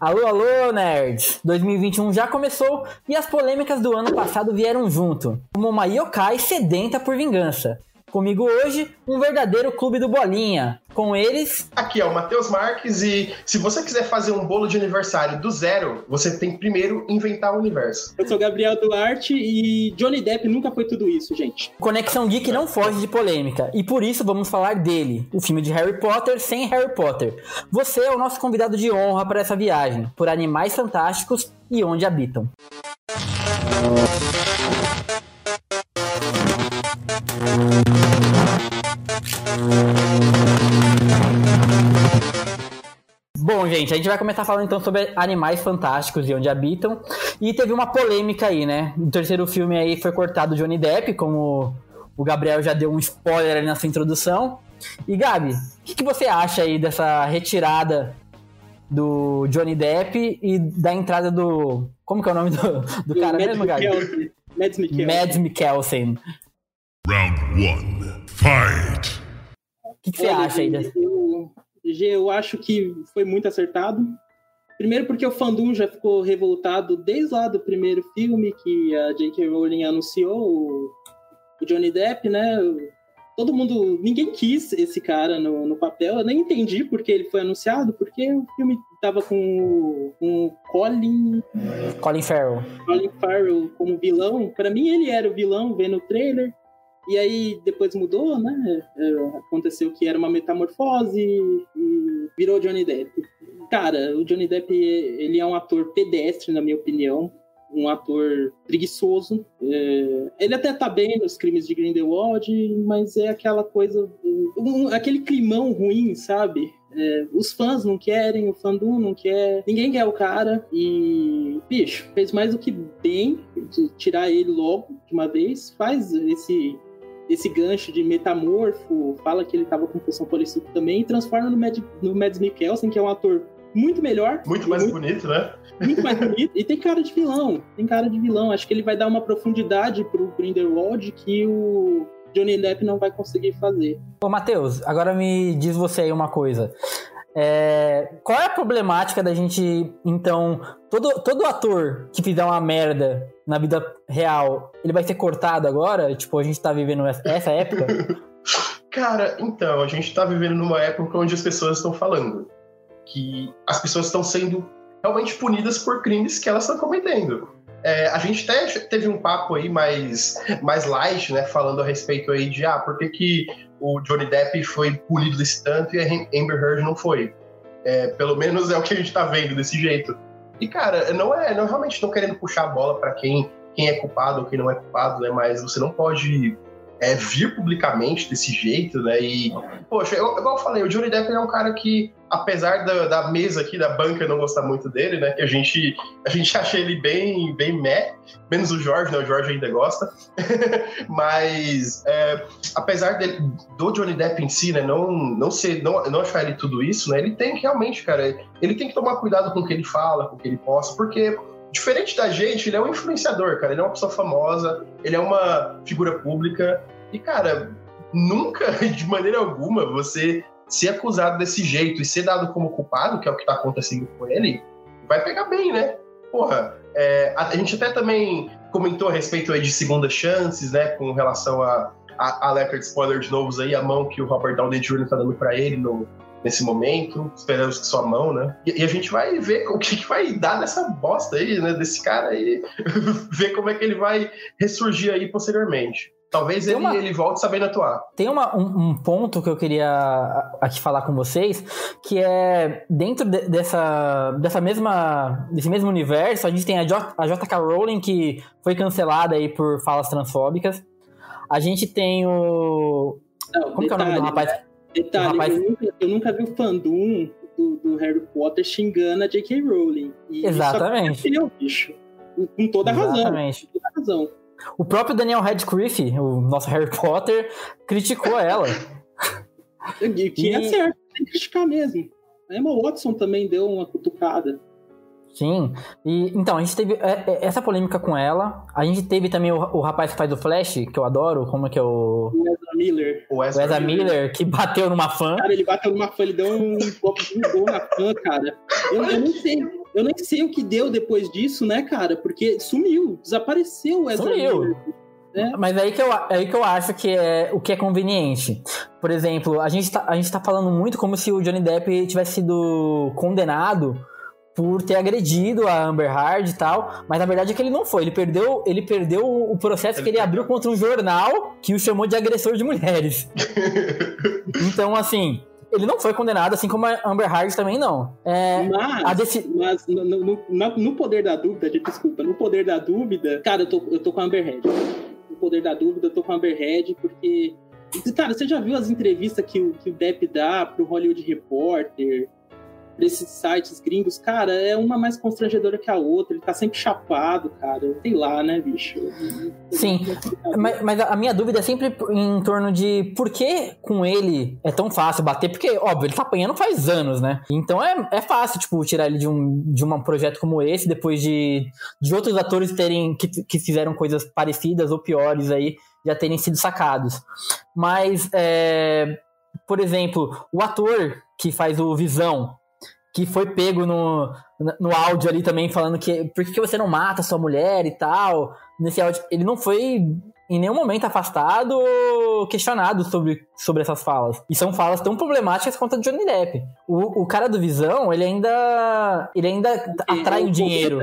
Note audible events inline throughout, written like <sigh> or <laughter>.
Alô, alô, nerds! 2021 já começou e as polêmicas do ano passado vieram junto, uma yokai sedenta por vingança. Comigo hoje, um verdadeiro clube do Bolinha. Com eles. Aqui é o Matheus Marques e se você quiser fazer um bolo de aniversário do zero, você tem que primeiro inventar o universo. Eu sou Gabriel Duarte e Johnny Depp nunca foi tudo isso, gente. Conexão Geek não foge de polêmica e por isso vamos falar dele, o filme de Harry Potter sem Harry Potter. Você é o nosso convidado de honra para essa viagem, por animais fantásticos e onde habitam. Bom, gente, a gente vai começar falando então sobre animais fantásticos e onde habitam. E teve uma polêmica aí, né? O terceiro filme aí foi cortado Johnny Depp, como o Gabriel já deu um spoiler ali nessa introdução. E Gabi, o que, que, você acha aí dessa retirada do Johnny Depp e da entrada do. Como que é o nome do, do cara Mads mesmo, Gabi? Mads Mikkelsen. Mads Mikkelsen. Round 1. Fight! O que, que você acha aí dessa? eu acho que foi muito acertado. Primeiro porque o fandom já ficou revoltado desde lá do primeiro filme que a J.K. Rowling anunciou o, Johnny Depp, né? Todo mundo, ninguém quis esse cara no, no papel. Eu nem entendi porque ele foi anunciado, porque o filme tava com, com o Colin... Colin Farrell. Colin Farrell como vilão. Para mim ele era o vilão, vendo o trailer. E aí depois mudou, né? É, aconteceu que era uma metamorfose e virou Johnny Depp. Cara, o Johnny Depp, ele é um ator pedestre, na minha opinião. Um ator preguiçoso. É... ele até tá bem nos crimes de Grindelwald, mas é aquela coisa... Um, aquele climão ruim, sabe? É, os fãs não querem, o fandom não quer, ninguém quer o cara. E, bicho, fez mais do que bem tirar ele logo de uma vez. Faz esse esse gancho de metamorfo, fala que ele tava com poção policíaca também, e transforma no, Mad, no Mads Mikkelsen, que é um ator muito melhor. Muito mais muito, bonito, né? Muito mais <laughs> bonito. E tem cara de vilão. Tem cara de vilão. Acho que ele vai dar uma profundidade pro Grindelwald que o Johnny Depp não vai conseguir fazer. Ô, Matheus, agora me diz você aí uma coisa. É, qual é a problemática da gente, então, todo, todo ator que fizer uma merda na vida real, ele vai ser cortado agora? Tipo, a gente tá vivendo essa época? <laughs> Cara, então, a gente tá vivendo numa época onde as pessoas estão falando que as pessoas estão sendo realmente punidas por crimes que elas estão cometendo. É, a gente até teve um papo aí mais, mais light, né, falando a respeito aí de, ah, por que, que o Johnny Depp foi punido desse tanto e a Amber Heard não foi? É, pelo menos é o que a gente tá vendo desse jeito. E, cara, não é, não realmente estão querendo puxar a bola para quem, quem é culpado ou quem não é culpado, né, mas você não pode é, vir publicamente desse jeito, né? E, poxa, eu, igual eu falei, o Johnny Depp é um cara que, apesar da, da mesa aqui, da banca não gostar muito dele, né? Que a gente, a gente <laughs> acha ele bem, bem meh, menos o Jorge, né? O Jorge ainda gosta. <laughs> Mas, é, apesar dele, do Johnny Depp em si, né? Não, não, ser, não, não achar ele tudo isso, né? Ele tem que realmente, cara, ele tem que tomar cuidado com o que ele fala, com o que ele posta, porque diferente da gente, ele é um influenciador, cara. Ele é uma pessoa famosa, ele é uma figura pública. E, cara, nunca, <laughs> de maneira alguma, você ser acusado desse jeito e ser dado como culpado, que é o que tá acontecendo com ele, vai pegar bem, né? Porra, é, a, a, gente até também comentou a respeito aí de segundas chances, né? Com relação a, a alerta de spoilers novos aí, a mão que o Robert Downey Jr. tá dando pra ele no, nesse momento, esperamos que sua mão, né? E, e, a gente vai ver o que, que vai dar nessa bosta aí, né? Desse cara aí, <laughs> ver como é que ele vai ressurgir aí posteriormente. Talvez ele, uma... ele volte sabendo atuar. Tem uma, um, um, ponto que eu queria aqui falar com vocês, que é dentro de, dessa, dessa mesma, desse mesmo universo, a gente tem a, J, a JK Rowling, que foi cancelada aí por falas transfóbicas. A gente tem o... Não, Como detalhe, que é o nome do rapaz? Detalhe, rapaz... eu, nunca, eu nunca vi o fandom do, do, Harry Potter xingando a J.K. Rowling. E Exatamente. Ele é o bicho. Com toda a razão. Exatamente. Com toda a razão. O próprio Daniel Radcliffe, o nosso Harry Potter, criticou ela. Que é certo, tem que criticar mesmo. A Emma Watson também deu uma cutucada. Sim, e então, a gente teve é, é, essa polêmica com ela. A gente teve também o, o rapaz que faz o Flash, que eu adoro, como é que é o. Miller. O Ezra, Ezra Miller. Miller. que bateu numa fã. Cara, ele bateu numa fã, ele deu um copo de gol na fã, cara. Eu, eu não sei. Eu nem sei o que deu depois disso, né, cara? Porque sumiu, desapareceu o Ezra sumiu. Miller. É. Mas aí que, eu, aí que eu acho que é o que é conveniente. Por exemplo, a gente, tá, a gente tá falando muito como se o Johnny Depp tivesse sido condenado por ter agredido a Amber Heard e tal, mas na verdade é que ele não foi. Ele perdeu, ele perdeu o processo que ele abriu contra um jornal que o chamou de agressor de mulheres. <laughs> então, assim, ele não foi condenado, assim como a Amber Heard também não. É, mas, deci... mas no, no, no, no, poder da dúvida, desculpa, no poder da dúvida, cara, eu tô, eu tô com a Amber Heard. No poder da dúvida, eu tô com a Amber Heard, porque. Cara, você já viu as entrevistas que o, que o Depp dá pro Hollywood Reporter? Desses sites gringos, cara, é uma mais constrangedora que a outra. Ele tá sempre chapado, cara. Sei lá, né, bicho? Sim. Mas, mas, a minha dúvida é sempre em torno de por que com ele é tão fácil bater? Porque, óbvio, ele tá apanhando faz anos, né? Então é, é fácil, tipo, tirar ele de um, de um projeto como esse, depois de, de outros atores terem que, que fizeram coisas parecidas ou piores aí, já terem sido sacados. Mas, é, por exemplo, o ator que faz o Visão, que foi pego no, no áudio ali também falando que por que você não mata sua mulher e tal. Nesse áudio, ele não foi em nenhum momento afastado ou questionado sobre, sobre essas falas. E são falas tão problemáticas quanto a de Johnny Depp. O, o cara do Visão, ele ainda ele ainda atrai o dinheiro.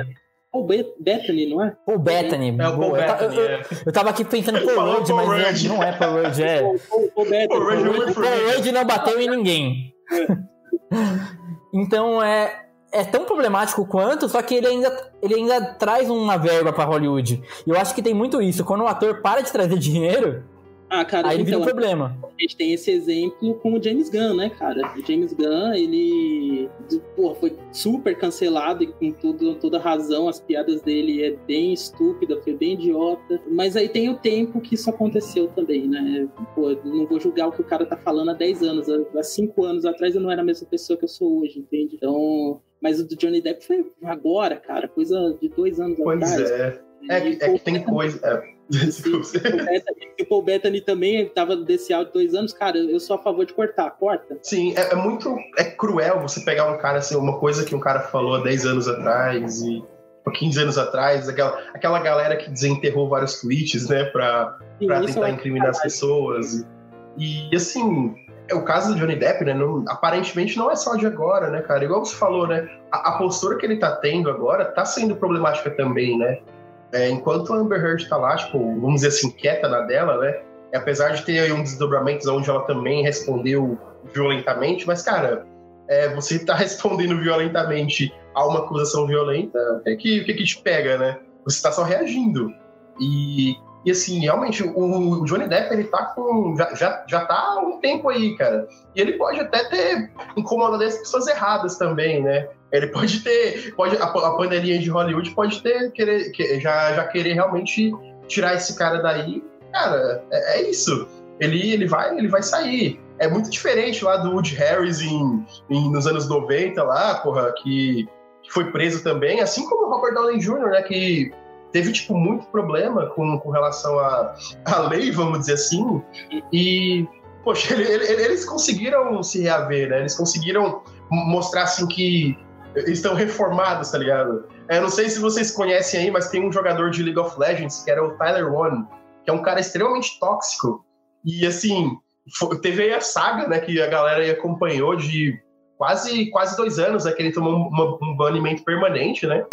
O Bethany, não é? O Bethany. É o Paul Bethany, eu, eu, eu, tava aqui pensando <laughs> Paul Rudd, mas não, não é Paul Rudd, é. Paul Rudd. Paul Rudd não bateu em ninguém. <laughs> Então é, é tão problemático quanto, só que ele ainda, ele ainda traz uma verba para Hollywood. E eu acho que tem muito isso. Quando o ator para de trazer <laughs> dinheiro, ah, cara, aí então, um problema. A gente tem esse exemplo com o James Gunn, né, cara? O James Gunn, ele pô, foi super cancelado e com tudo, toda razão, as piadas dele é bem estúpida, foi bem idiota. Mas aí tem o tempo que isso aconteceu também, né? Pô, não vou julgar o que o cara tá falando há 10 anos. Há 5 anos atrás eu não era a mesma pessoa que eu sou hoje, entende? Então. Mas o do Johnny Depp foi agora, cara, coisa de dois anos pois atrás. Pois é. É, é que tem coisa. É se o Paul Bettany também estava desse áudio dois anos, cara, eu sou a favor de cortar, corta. Sim, é, é, muito é cruel você pegar um cara assim, uma coisa que um cara falou há 10 anos atrás e 15 anos atrás, aquela, aquela galera que desenterrou vários tweets, né, pra, Sim, pra tentar é incriminar as pessoas. E, e, assim, é o caso do Johnny Depp, né, não, aparentemente não é só de agora, né, cara? Igual você falou, né, a, a postura que ele tá tendo agora tá sendo problemática também, né? É, enquanto a Amber Heard tá lá, tipo, vamos dizer assim, quieta na dela, né? E apesar de ter aí um desdobramento onde ela também respondeu violentamente, mas, cara, é, você tá <laughs> respondendo violentamente a uma acusação violenta, o que, que, que, que te pega, né? Você tá só reagindo. E, e assim, realmente, o, o Johnny Depp, ele tá com. Já, já, já tá há um tempo aí, cara. E ele pode até ter incomodado as pessoas erradas também, né? Ele pode ter, pode a, a panelinha de Hollywood pode ter querer, que, já, já querer realmente tirar esse cara daí. Cara, é, é, isso. Ele, ele vai, ele vai sair. É muito diferente lá do Woody Harris em, em nos anos 90 lá, porra, que, que foi preso também, assim como o Robert Downey Jr., né, que teve tipo muito problema com, com relação à, à lei, vamos dizer assim. E poxa, ele, ele, eles conseguiram se reaver, né? Eles conseguiram mostrar assim que estão reformados, tá ligado? É, eu não sei se vocês conhecem aí, mas tem um jogador de League of Legends que era o Tyler One, que é um cara extremamente tóxico. E assim, teve aí a saga, né, que a galera acompanhou de quase, quase dois anos, né, que ele tomou uma, um banimento permanente, né?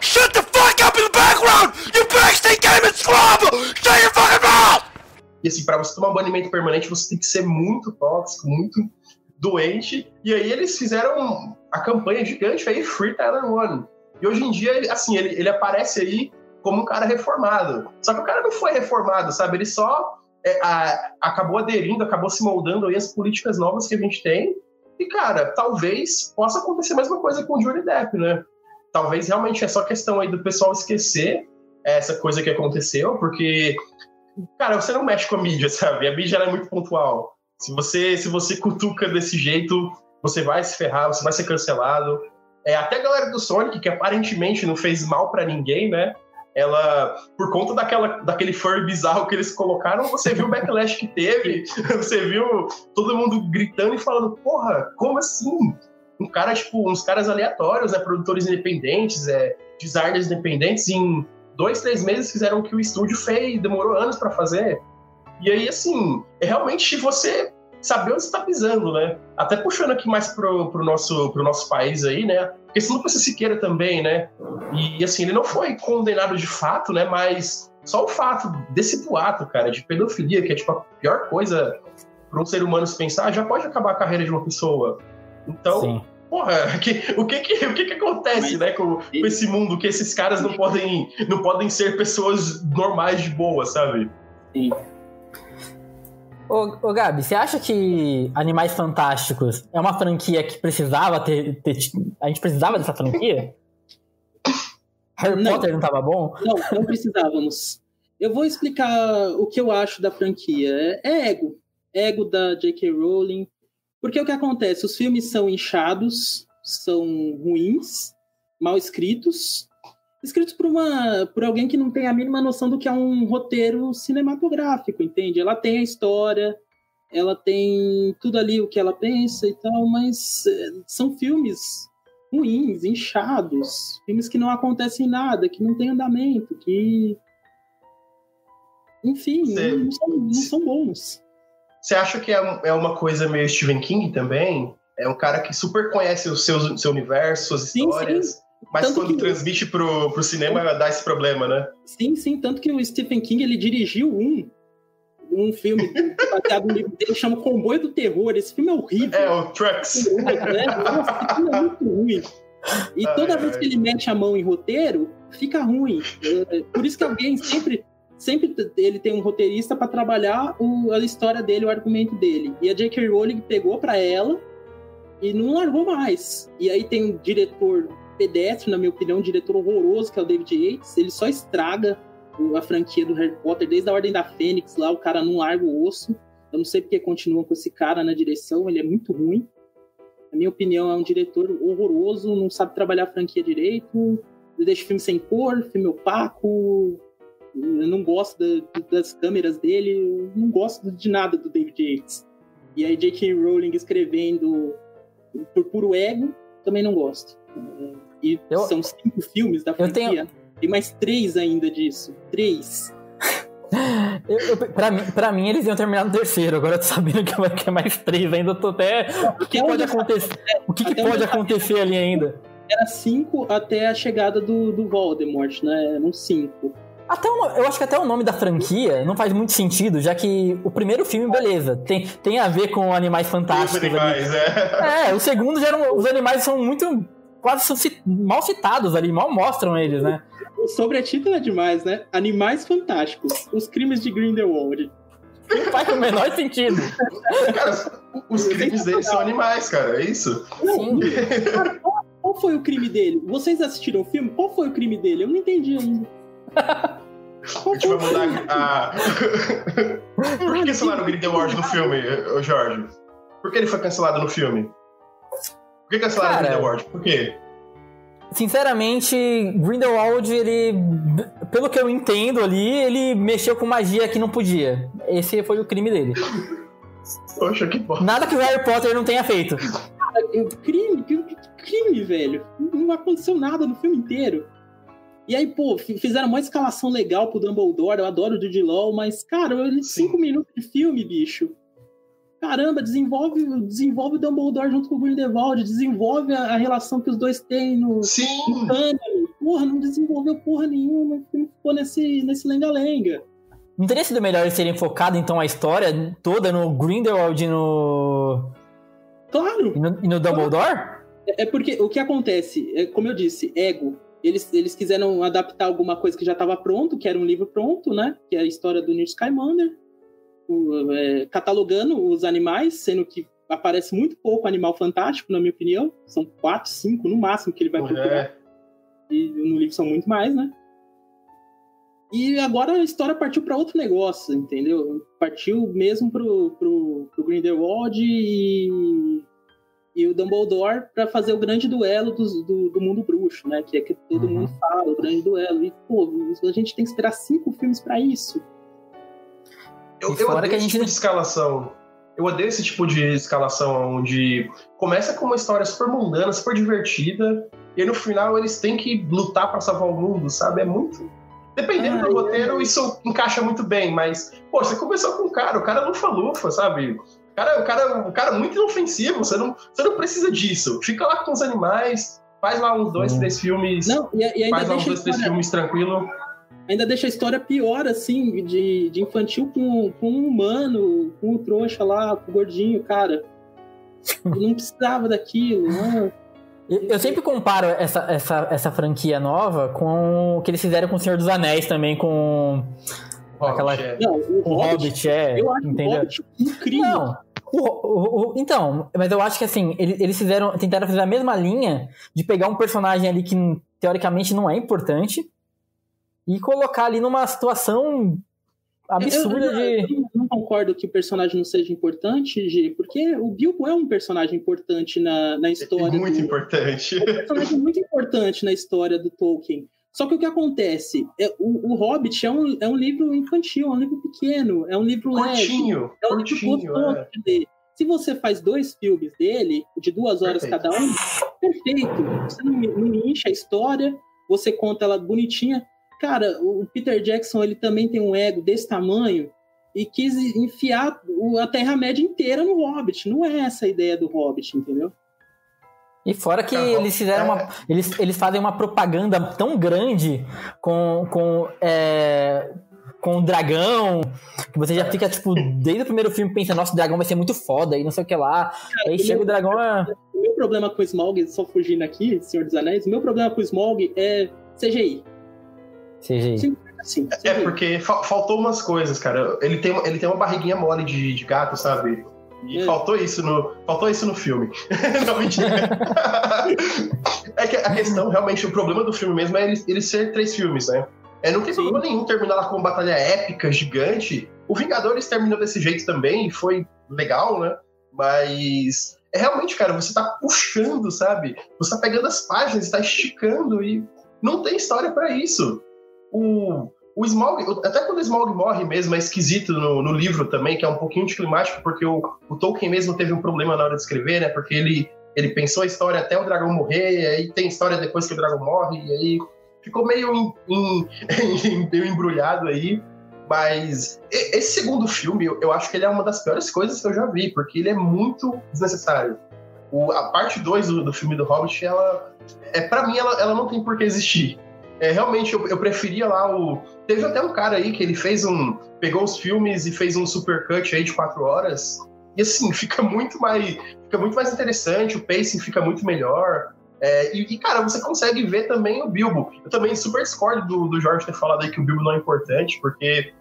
Shut the fuck up in the background! You backstage game Shut your fucking mouth! E assim, pra você tomar um banimento permanente, você tem que ser muito tóxico, muito doente. E aí eles fizeram a campanha gigante aí, Free Tyler One. E hoje em dia, assim, ele, ele aparece aí como um cara reformado. Só que o cara não foi reformado, sabe? Ele só é, a, acabou aderindo, acabou se moldando aí as políticas novas que a gente tem. E, cara, talvez possa acontecer a mesma coisa com o Johnny Depp, né? Talvez realmente é só questão aí do pessoal esquecer essa coisa que aconteceu, porque, cara, você não mexe com a mídia, sabe? A mídia é muito pontual. Se você, se você cutuca desse jeito, você vai se ferrar, você vai ser cancelado. É, até a galera do Sonic, que aparentemente não fez mal para ninguém, né? ela, por conta daquela, daquele furry bizarro que eles colocaram, você viu o backlash que teve, <laughs> você viu todo mundo gritando e falando, porra, como assim? Um cara, tipo, uns caras aleatórios, né, produtores independentes, é, designers independentes, em dois, três meses fizeram o que o estúdio fez, demorou anos para fazer. E aí, assim, é realmente você saber onde está pisando, né? Até puxando aqui mais pro, pro, nosso, pro nosso país aí, né? Porque se Lucas Siqueira também, né? E, assim, ele não foi condenado de fato, né? Mas só o fato desse boato, cara, de pedofilia, que é tipo a pior coisa para um ser humano se pensar, já pode acabar a carreira de uma pessoa. Então, Sim. porra, que, o, que, que, o que, que acontece, né, com, com, esse mundo que esses caras não podem, não podem ser pessoas normais de boa, sabe? Sim. Ô, ô Gabi, você acha que Animais Fantásticos é uma franquia que precisava ter. ter a gente precisava dessa franquia? <laughs> Harry não, Potter não tava bom? Não, não precisávamos. Eu vou explicar o que eu acho da franquia. É, é ego. Ego da J.K. Rowling. Porque o que acontece? Os filmes são inchados, são ruins, mal escritos, escritos por uma por alguém que não tem a mínima noção do que é um roteiro cinematográfico, entende? Ela tem a história, ela tem tudo ali o que ela pensa e tal, mas eh, são filmes ruins, inchados, filmes que não acontecem nada, que não tem andamento, que enfim, não, não, são, não são bons. Você acha que é, é uma coisa meio Stephen King também? É um cara que super conhece o seu, seu universo, suas histórias. Sim. Mas tanto quando que... transmite pro, pro cinema dá esse problema, né? Sim, sim. Tanto que o Stephen King ele dirigiu um, um filme <laughs> baseado no livro dele, chama Comboio do Terror. Esse filme é horrível. É, o Trucks. Né? Nossa, esse filme é muito ruim. E toda ai, vez ai. que ele mete a mão em roteiro, fica ruim. É, por isso que alguém sempre sempre ele tem um roteirista para trabalhar o, a história dele, o argumento dele. E a J.K. Rowling pegou para ela e não largou mais. E aí tem um diretor pedestre, na minha opinião, um diretor horroroso, que é o David Yates. Ele só estraga a franquia do Harry Potter, desde a Ordem da Fênix lá, o cara não larga o osso. Eu não sei porque continuam com esse cara na direção, ele é muito ruim. Na minha opinião, é um diretor horroroso, não sabe trabalhar a franquia direito, deixa o filme sem cor, filme opaco. Eu não gosto da, das câmeras dele, eu não gosto de nada do David Yates. E aí, J.K. Rowling escrevendo por puro ego, também não gosto. E eu, são cinco filmes da franquia. Tenho... Tem mais três ainda disso. Três. <laughs> eu, eu, pra, mim, pra mim, eles iam terminar no terceiro. Agora eu tô sabendo que vai ter mais três ainda. Eu tô até. O que, pode acontecer? O que, que pode acontecer ali ainda? Era cinco até a chegada do, do Voldemort, né? Eram cinco. Até o, eu acho que até o nome da franquia não faz muito sentido, já que o primeiro filme, beleza, tem, tem a ver com animais fantásticos. Os animais, é. é. o segundo já eram, os animais são muito quase mal citados ali, mal mostram eles, né? O sobretítulo é demais, né? Animais Fantásticos, os crimes de Grindelwald. Não faz o menor sentido. Cara, os crimes deles são animais, cara, é isso? Sim. Cara, qual, qual foi o crime dele? Vocês assistiram o filme? Qual foi o crime dele? Eu não entendi ainda. A gente vai mudar a. <laughs> Por que cancelaram o Grindelwald no filme, Jorge? Por que ele foi cancelado no filme? Por que cancelaram Cara, Grindelwald? Por quê? Sinceramente, Grindelwald, ele. Pelo que eu entendo ali, ele mexeu com magia que não podia. Esse foi o crime dele. <laughs> Poxa, que bom. Nada que o Harry Potter não tenha feito. crime, crime, velho. Não aconteceu nada no filme inteiro. E aí, pô, fizeram uma escalação legal pro Dumbledore. Eu adoro o Jude Law, mas, cara, cinco minutos de filme, bicho caramba, desenvolve, desenvolve o Dumbledore junto com o Grindelwald, desenvolve a, a relação que os dois têm no, Sim. no Porra, não desenvolveu porra nenhuma, ficou nesse, nesse lenga-lenga. Não teria sido melhor eles terem focado, então, a história toda no Grindelwald e no... Claro! E no, e no Dumbledore? É, é porque o que acontece, é, como eu disse, ego. Eles, eles quiseram adaptar alguma coisa que já estava pronto, que era um livro pronto, né? Que é a história do Newt Scamander é, catalogando os animais, sendo que aparece muito pouco animal fantástico, na minha opinião. São quatro, cinco no máximo que ele vai procurar. É. E no livro são muito mais, né? E agora a história partiu para outro negócio, entendeu? Partiu mesmo pro, pro, pro Grindelwald e, e o Dumbledore para fazer o grande duelo do, do, do, mundo bruxo, né? Que é que todo uhum. mundo fala, o grande duelo. E, pô, a gente tem que esperar cinco filmes para isso. Eu, eu odeio esse tipo de escalação. Eu odeio esse tipo de escalação onde começa com uma história super mundana, super divertida, e aí no final eles têm que lutar para salvar o mundo, sabe? É muito. Dependendo ah, do roteiro, é. isso encaixa muito bem, mas, pô, você começou com um cara, o cara lufa-lufa, sabe? O cara, o, cara, o cara muito inofensivo, você não, você não precisa disso. Fica lá com os animais, faz lá uns dois, hum. três filmes. Não, e, e faz lá uns dois, três filmes tranquilo ainda deixa a história pior, assim, de, de infantil com, com um humano, com o trouxa lá, com o gordinho, cara. não precisava daquilo, né? Eu sempre comparo essa, essa, essa franquia nova com o que eles fizeram com o Senhor dos Anéis também, com Hobbit, aquela. É. Não, o, o Hobbit, Hobbit, é. Eu acho entendeu? o Hobbit incrível. Não, o, o, o, então, mas eu acho que assim, eles, eles fizeram, tentaram fazer a mesma linha de pegar um personagem ali que teoricamente não é importante e colocar ali numa situação absurda eu, eu, de. Eu não concordo que o personagem não seja importante, G, porque o Bilbo é um personagem importante na, na história. É muito do... importante. É um personagem muito importante na história do Tolkien. Só que o que acontece? É, o, o Hobbit é um, é um livro infantil, é um livro pequeno, é um livro curtinho, leve. É um curtinho, livro gostoso é. de ler. Se você faz dois filmes dele, de duas horas perfeito. cada um, perfeito. Você não, não incha a história, você conta ela bonitinha. Cara, o Peter Jackson ele também tem um ego desse tamanho e quis enfiar a Terra-média inteira no Hobbit. Não é essa a ideia do Hobbit, entendeu? E fora que tá eles fizeram uma. Eles, eles fazem uma propaganda tão grande com. com é, com o dragão, que você já fica, tipo, desde o primeiro filme pensando, nossa, o dragão vai ser muito foda e não sei o que lá. Cara, aí chega meu, o dragão. É... O meu problema com o Smaug, só fugindo aqui, Senhor dos Anéis, o meu problema com o Smaug é CGI. CGI. Sim, sim, é porque fa faltou umas coisas, cara. Ele tem, ele tem uma barriguinha mole de, de gato, sabe? E é. faltou isso no faltou isso no filme. <laughs> não, mentira. <laughs> é que a questão, realmente, o problema do filme mesmo é ele, ele ser três filmes, né? É, não tem Sim. problema nenhum terminar lá com uma batalha épica, gigante. O Vingadores terminou desse jeito também, foi legal, né? Mas é realmente, cara, você tá puxando, sabe? Você tá pegando as páginas, tá esticando e não tem história para isso o, o Smaug, até quando o Smaug morre mesmo, é esquisito no, no livro também, que é um pouquinho anticlimático, porque o, o, Tolkien mesmo teve um problema na hora de escrever, né? Porque ele, ele pensou a história até o dragão morrer, e aí tem história depois que o dragão morre, e aí ficou meio, em, em, <laughs> meio embrulhado aí. Mas esse segundo filme, eu acho que ele é uma das piores coisas que eu já vi, porque ele é muito desnecessário. O, a parte 2 do, do, filme do Hobbit, ela. É, para mim, ela, ela não tem por que existir. É, realmente, eu, eu, preferia lá o. Teve até um cara aí que ele fez um. Pegou os filmes e fez um supercut aí de quatro horas. E assim, <laughs> fica muito mais. Fica muito mais interessante, o pacing fica muito melhor. É, e, e, cara, você consegue ver também o Bilbo. Eu também super discordo do, do Jorge ter falado aí que o Bilbo não é importante, porque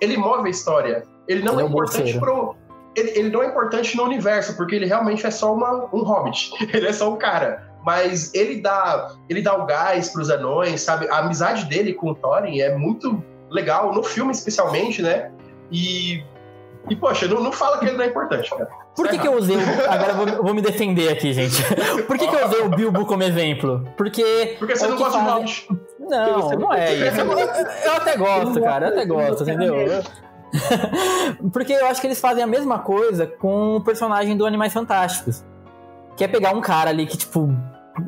ele move a história. Ele não ele é, é importante pro. Ele, ele, não é importante no universo, porque ele realmente é só uma, um hobbit. <laughs> Ele é só um cara mas ele dá ele dá o gás para os anões, sabe? A amizade dele com o Thorin é muito legal, no filme especialmente, né? E, e poxa, não, não fala que ele não é importante, cara. Por que, que eu usei. Agora vou, vou me defender aqui, gente. <laughs> Por que, que eu usei o Bilbo como exemplo? Porque. Porque você é não gosta faz... de Hobbit. Não, não é isso. Eu, eu até gosto, cara. Eu até gosto, entendeu? <laughs> Porque eu acho que eles fazem a mesma coisa com o personagem do Animais Fantásticos que é pegar um cara ali que, tipo,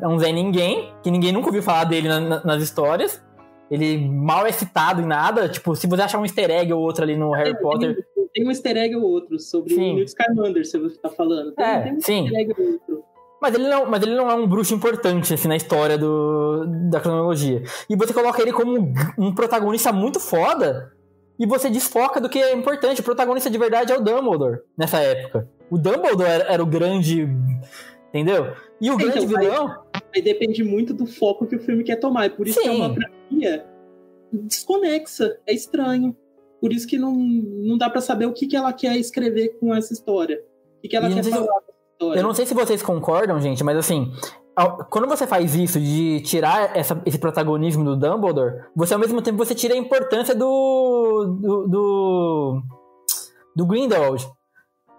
é um Zé Ninguém, que ninguém nunca ouviu falar dele na, na, nas histórias. Ele mal é citado em nada. Tipo, se você achar um easter egg ou outro ali no Harry tem, Potter. Tem, tem, um easter egg ou outro sobre sim. o Newt Scamander, se você tá falando. Tem, é, tem um sim. easter egg ou outro. Mas ele, não, mas ele não é um bruxo importante assim, na história do, da cronologia. E você coloca ele como um, um protagonista muito foda e você desfoca do que é importante. O protagonista de verdade é o Dumbledore nessa época. O Dumbledore era, era o grande Entendeu? E o grande então, vilão. Aí, depende muito do foco que o filme quer tomar. E por isso Sim. que é uma franquia desconexa. É estranho. Por isso que não, não dá para saber o que, que ela quer escrever com essa história. O que, que ela quer falar com essa história. Eu não sei se vocês concordam, gente, mas assim, quando você faz isso de tirar essa, esse protagonismo do Dumbledore, você ao mesmo tempo você tira a importância do do, do, do Grindelwald.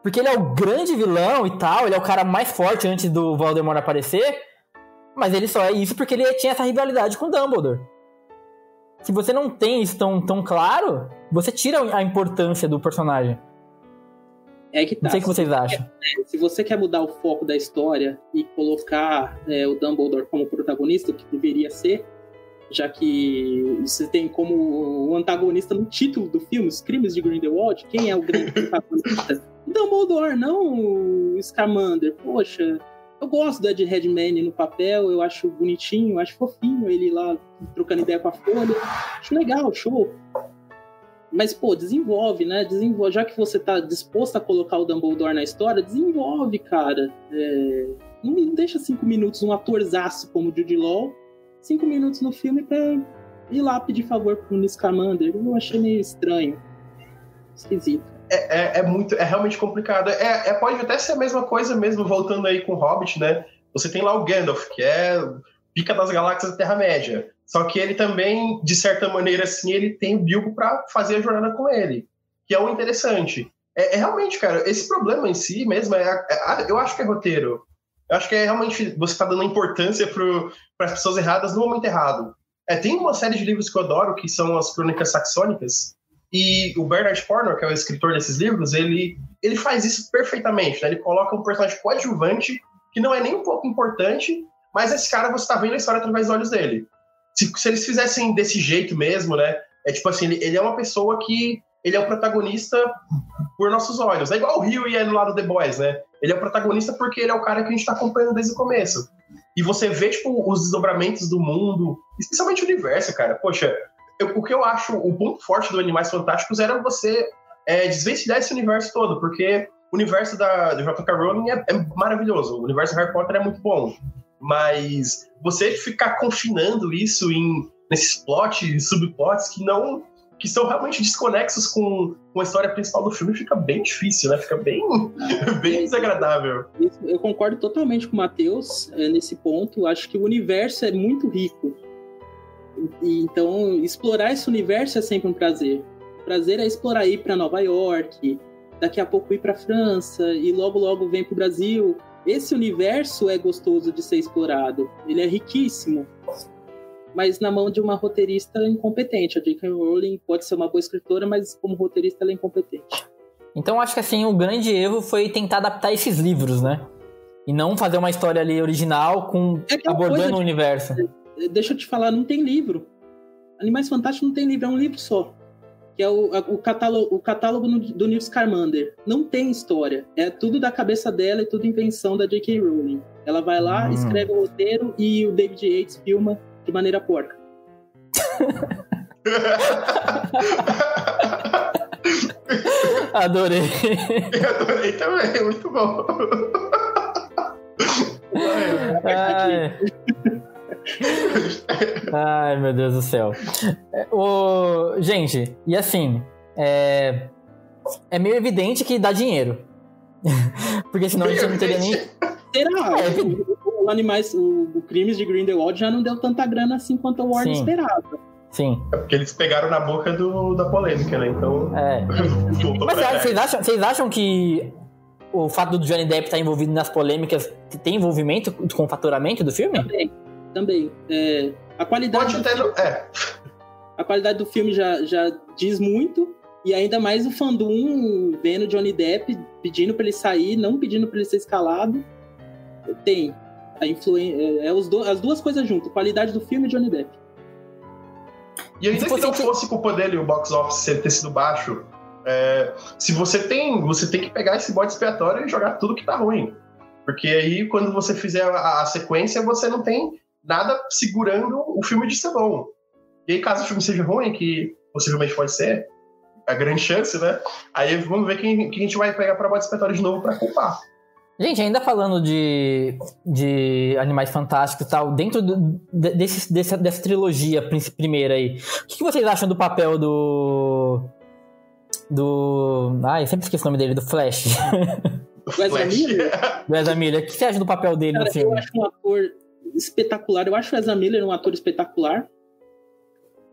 Porque ele é o grande vilão e tal, ele é o cara mais forte antes do Voldemort aparecer. Mas ele só é isso porque ele tinha essa rivalidade com o Dumbledore. Se você não tem isso tão, tão claro, você tira a importância do personagem. É que tá. Não sei o que vocês acham. É, se você quer mudar o foco da história e colocar é, o Dumbledore como protagonista, o que deveria ser, já que você tem como o antagonista no título do filme, Os Crimes de Grindelwald, quem é o grande protagonista? Dumbledore, não o Scamander. Poxa, eu gosto do Ed Redmayne no papel, eu acho bonitinho, acho fofinho ele lá trocando ideia com a Folha. Acho legal, show. Mas, pô, desenvolve, né? Desenvolve. Já que você tá disposto a colocar o Dumbledore na história, desenvolve, cara. É... Não deixa cinco minutos um atorzaço como o Jude Law cinco minutos no filme pra ir lá pedir favor pro Niscamander. Eu achei meio estranho. Esquisito. É, é, é, muito, é realmente complicado. É, é, pode até ser a mesma coisa mesmo, voltando aí com o Hobbit, né? Você tem lá o Gandalf, que é pica das galáxias da Terra-média. Só que ele também, de certa maneira, assim, ele tem o Bilbo para fazer a jornada com ele, que é o interessante. É, é, realmente, cara, esse problema em si mesmo, é, é, eu acho que é roteiro. Eu acho que é realmente você está dando importância para as pessoas erradas no momento errado. É, tem uma série de livros que eu adoro, que são as Crônicas Saxônicas, e o Bernard Pornor, que é o escritor desses livros, ele, ele faz isso perfeitamente. Né? Ele coloca um personagem coadjuvante, que não é nem um pouco importante, mas esse cara você está vendo a história através dos olhos dele. Se, se, eles fizessem desse jeito mesmo, né? É tipo assim, ele, ele, é uma pessoa que ele é o protagonista por nossos olhos. É igual o Rio e é no lado The Boys, né? Ele é o protagonista porque ele é o cara que a gente tá acompanhando desde o começo. E você vê, tipo, os desdobramentos do mundo, especialmente o universo, cara. Poxa, eu, o que eu acho, o ponto forte do Animais Fantásticos era você é, desvencilhar esse universo todo, porque o universo da, do J.K. Rowling é, é maravilhoso, o universo Harry Potter é muito bom. Mas você ficar confinando isso em nesses plots, subplots que não que são realmente desconexos com, com a história principal do filme, fica bem difícil, né? Fica bem, <laughs> bem desagradável. Eu concordo totalmente com o Matheus é, nesse ponto. Acho que o universo é muito rico. E, então, explorar esse universo é sempre um prazer. Prazer é explorar ir para Nova York, daqui a pouco ir para França e logo logo vem para o Brasil. Esse universo é gostoso de ser explorado. Ele é riquíssimo mas na mão de uma roteirista incompetente. A J.K. Rowling pode ser uma boa escritora, mas como roteirista ela é incompetente. Então acho que assim, o grande erro foi tentar adaptar esses livros, né? E não fazer uma história ali original com é abordando o universo. Deixa eu te falar, não tem livro. Animais Fantásticos não tem livro, é um livro só. Que é o, o catálogo, o catálogo do Newt Scamander. Não tem história. É tudo da cabeça dela e tudo invenção da J.K. Rowling. Ela vai lá, hum. escreve o roteiro e o David Yates filma de maneira porca. <laughs> Adorei. adorei também, muito bom. Ai. Ai, meu Deus do céu. O... Gente, e assim, é... é meio evidente que dá dinheiro. <laughs> Porque senão a gente não teria nem. Será? É, o Animais, o, o Crimes de Grindelwald já não deu tanta grana assim quanto a Warner Sim. esperava. Sim. É porque eles pegaram na boca do, da polêmica, né? Então. É. <laughs> Mas vocês acham, vocês acham que o fato do Johnny Depp estar envolvido nas polêmicas tem envolvimento com o faturamento do filme? Também. Também. É, a qualidade. Pode ter. Filme, é. A qualidade do filme já, já diz muito. E ainda mais o fandom vendo Johnny Depp pedindo para ele sair, não pedindo para ele ser escalado. Tem a influência. É, é os do, as duas coisas juntas, qualidade do filme e Johnny Depp. E ainda que não fosse culpa dele o box office ter sido baixo, é, se você tem, você tem que pegar esse bode expiatório e jogar tudo que tá ruim. Porque aí, quando você fizer a, a, sequência, você não tem nada segurando o filme de ser bom. E aí, caso o filme seja ruim, que possivelmente pode ser, a grande chance, né? Aí vamos ver quem, quem a gente vai pegar pra bode expiatório de novo para culpar. Gente, ainda falando de, de Animais Fantásticos e tal, dentro do, desse, dessa, dessa trilogia primeira aí, o que, que, vocês acham do papel do. Do. Ai, sempre esqueço o nome dele, do Flash. <laughs> Do Ezra Miller? Do Ezra Miller. O que você acha do papel dele Cara, no filme? Eu acho um ator espetacular. Eu acho o Ezra Miller um ator espetacular.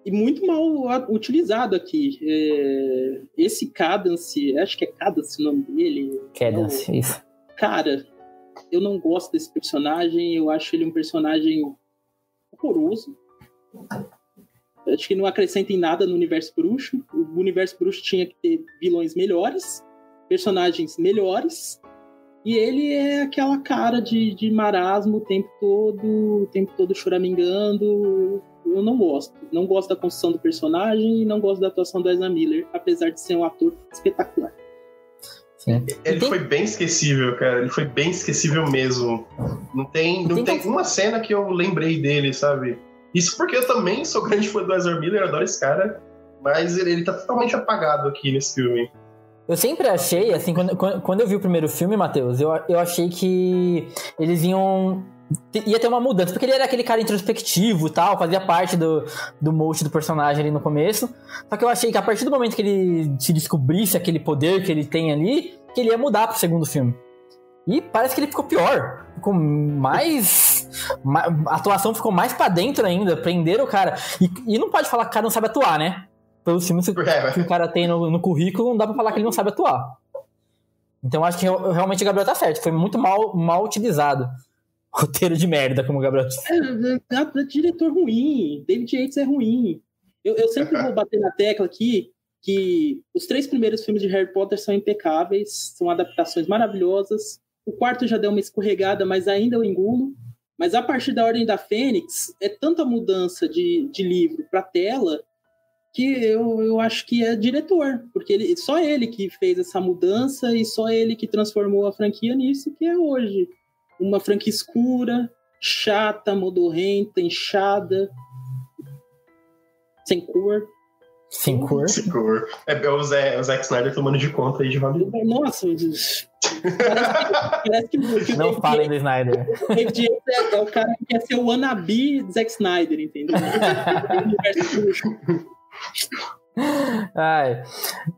e muito mal utilizado aqui. É, esse Cadence, acho que é Cadence o nome dele. Cadence, isso. Cara, eu não gosto desse personagem, eu acho ele um personagem horroroso. Acho que não acrescenta em nada no universo bruxo. O universo bruxo tinha que ter vilões melhores, personagens melhores, e ele é aquela cara de, de marasmo o tempo todo, o tempo todo choramingando. Eu não gosto. Não gosto da construção do personagem e não gosto da atuação do Ezra Miller, apesar de ser um ator espetacular. Sim. Ele tem... foi bem esquecível, cara. Ele foi bem esquecível mesmo. Não tem, não tem, tem uma cena que eu lembrei dele, sabe? Isso porque eu também sou grande fã do Ezra Miller, adoro esse cara. Mas ele, ele tá totalmente apagado aqui nesse filme. Eu sempre achei, assim, quando, quando eu vi o primeiro filme, Matheus, eu, eu achei que eles iam. ia ter uma mudança, porque ele era aquele cara introspectivo e tal, fazia parte do, do mote do personagem ali no começo. Só que eu achei que a partir do momento que ele se descobrisse aquele poder que ele tem ali, que ele ia mudar pro segundo filme. E parece que ele ficou pior. Ficou mais. A atuação ficou mais para dentro ainda. Prenderam o cara. E, e não pode falar que o cara não sabe atuar, né? Pelos filmes que, <laughs> é, que o cara tem no, no, currículo, não dá pra falar que ele não sabe atuar. Então acho que realmente o Gabriel tá certo. Foi muito mal, mal utilizado. <laughs> Roteiro de merda, como o Gabriel disse. É, é, é, diretor ruim. David Yates é ruim. Eu, eu sempre vou bater na tecla aqui que os três primeiros filmes de Harry Potter são impecáveis, são adaptações maravilhosas. O quarto já deu uma escorregada, mas ainda eu engulo. Mas a partir da Ordem da Fênix, é tanta mudança de, de livro para tela que eu, eu acho que é diretor, porque ele, só ele que fez essa mudança e só ele que transformou a franquia nisso que é hoje. Uma franquia escura, chata, modorrenta, inchada, sem cor. Sem cor? Sem cor. É, é o, Zé, o Zack Snyder tomando de conta aí de Hollywood. Nossa, <laughs> parece que, parece que Não falem do Snyder. O David é, é, o cara que quer ser o wannabe Zack Snyder, entendeu? <laughs> Ai.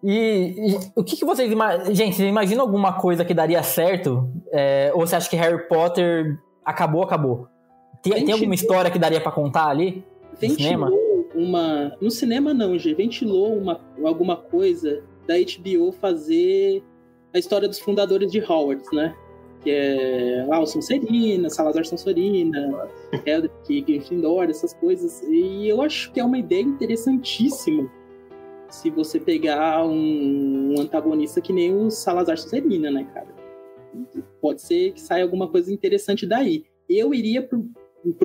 E, e, o que, que vocês imaginam? Gente, vocês imaginam alguma coisa que daria certo? É, ou você acha que Harry Potter acabou, acabou? Tem, tem alguma história que daria para contar ali? No cinema? Uma. No cinema não, G. Ventilou uma, alguma coisa da HBO fazer a história dos fundadores de Howard, né? Que é lá o Sonserina, Salazar Sonserina, <laughs> Eldrick, Gryffindor, essas coisas. E eu acho que é uma ideia interessantíssima se você pegar um, um antagonista que nem o Salazar Sonserina, né, cara? Pode ser que saia alguma coisa interessante daí. Eu iria para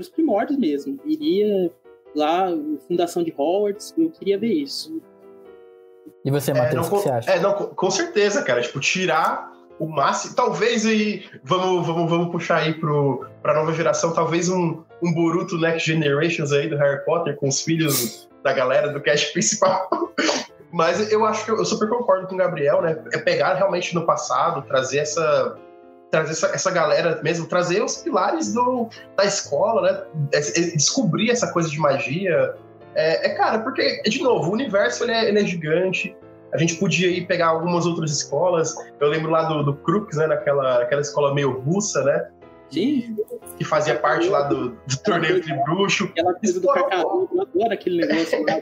os primórdios mesmo. Iria lá, Fundação de Hogwarts, eu queria ver isso. E você, Matheus, é, o que você acha? É, não, com certeza, cara. Tipo, tirar o máximo. Talvez aí. Vamos, vamos, vamos puxar aí pro, pra nova geração. Talvez um, um Boruto Next Generations aí do Harry Potter com os filhos da galera do cast <laughs> principal. Mas eu acho que eu, super concordo com o Gabriel, né? É pegar realmente no passado, trazer essa. Trazer essa, essa galera mesmo, trazer os pilares do, da escola, né? É, é, descobrir essa coisa de magia. É, é cara, porque, de novo, o universo ele é, ele é gigante a gente podia ir pegar algumas outras escolas. Eu lembro lá do, do Crux, né? Naquela, naquela escola meio russa, né? Sim. Que fazia parte lá do, do torneio de bruxo. Aquela coisa do Cacaú, eu adoro aquele negócio <laughs> lá.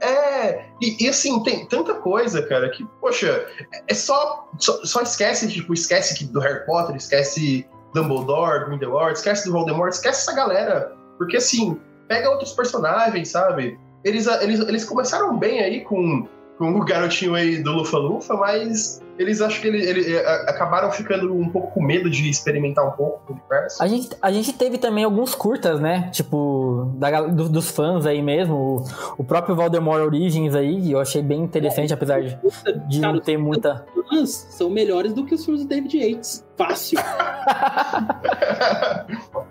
É, e, e, assim, tem tanta coisa, cara, que, poxa, é só, só, só esquece, tipo, esquece que do Harry Potter, esquece Dumbledore, Grindelwald, esquece do Voldemort, esquece essa galera. Porque, assim, pega outros personagens, sabe? Eles, eles, eles começaram bem aí com com o garotinho aí do Lufa Lufa, mas eles acho que ele, ele, é, acabaram ficando um pouco com medo de experimentar um pouco o universo. A gente, a gente teve também alguns curtas, né? Tipo, da, do, dos fãs aí mesmo. O, o, próprio Voldemort Origins aí, eu achei bem interessante, é, apesar de, de cara, não ter muita. Fãs são melhores do que os filmes do David Yates. Fácil. <laughs>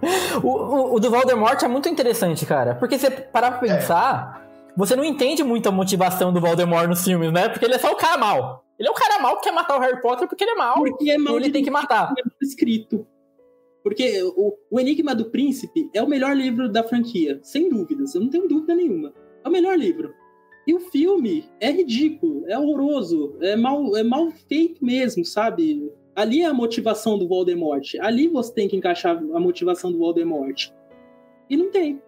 <laughs> o, o, o, do Voldemort é muito interessante, cara. Porque você parar pra é. pensar. É você não entende muito a motivação do Voldemort nos filmes, né? Porque ele é só o cara mal. Ele é o cara mal que quer matar o Harry Potter porque ele é mal. Porque é mal ele tem que matar. Escrito. Porque o, o Enigma do Príncipe é o melhor livro da franquia, sem dúvidas. Eu não tenho dúvida nenhuma. É o melhor livro. E o filme é ridículo, é horroroso, é mal, é mal feito mesmo, sabe? Ali é a motivação do Voldemort. Ali você tem que encaixar a motivação do Voldemort. E não tem.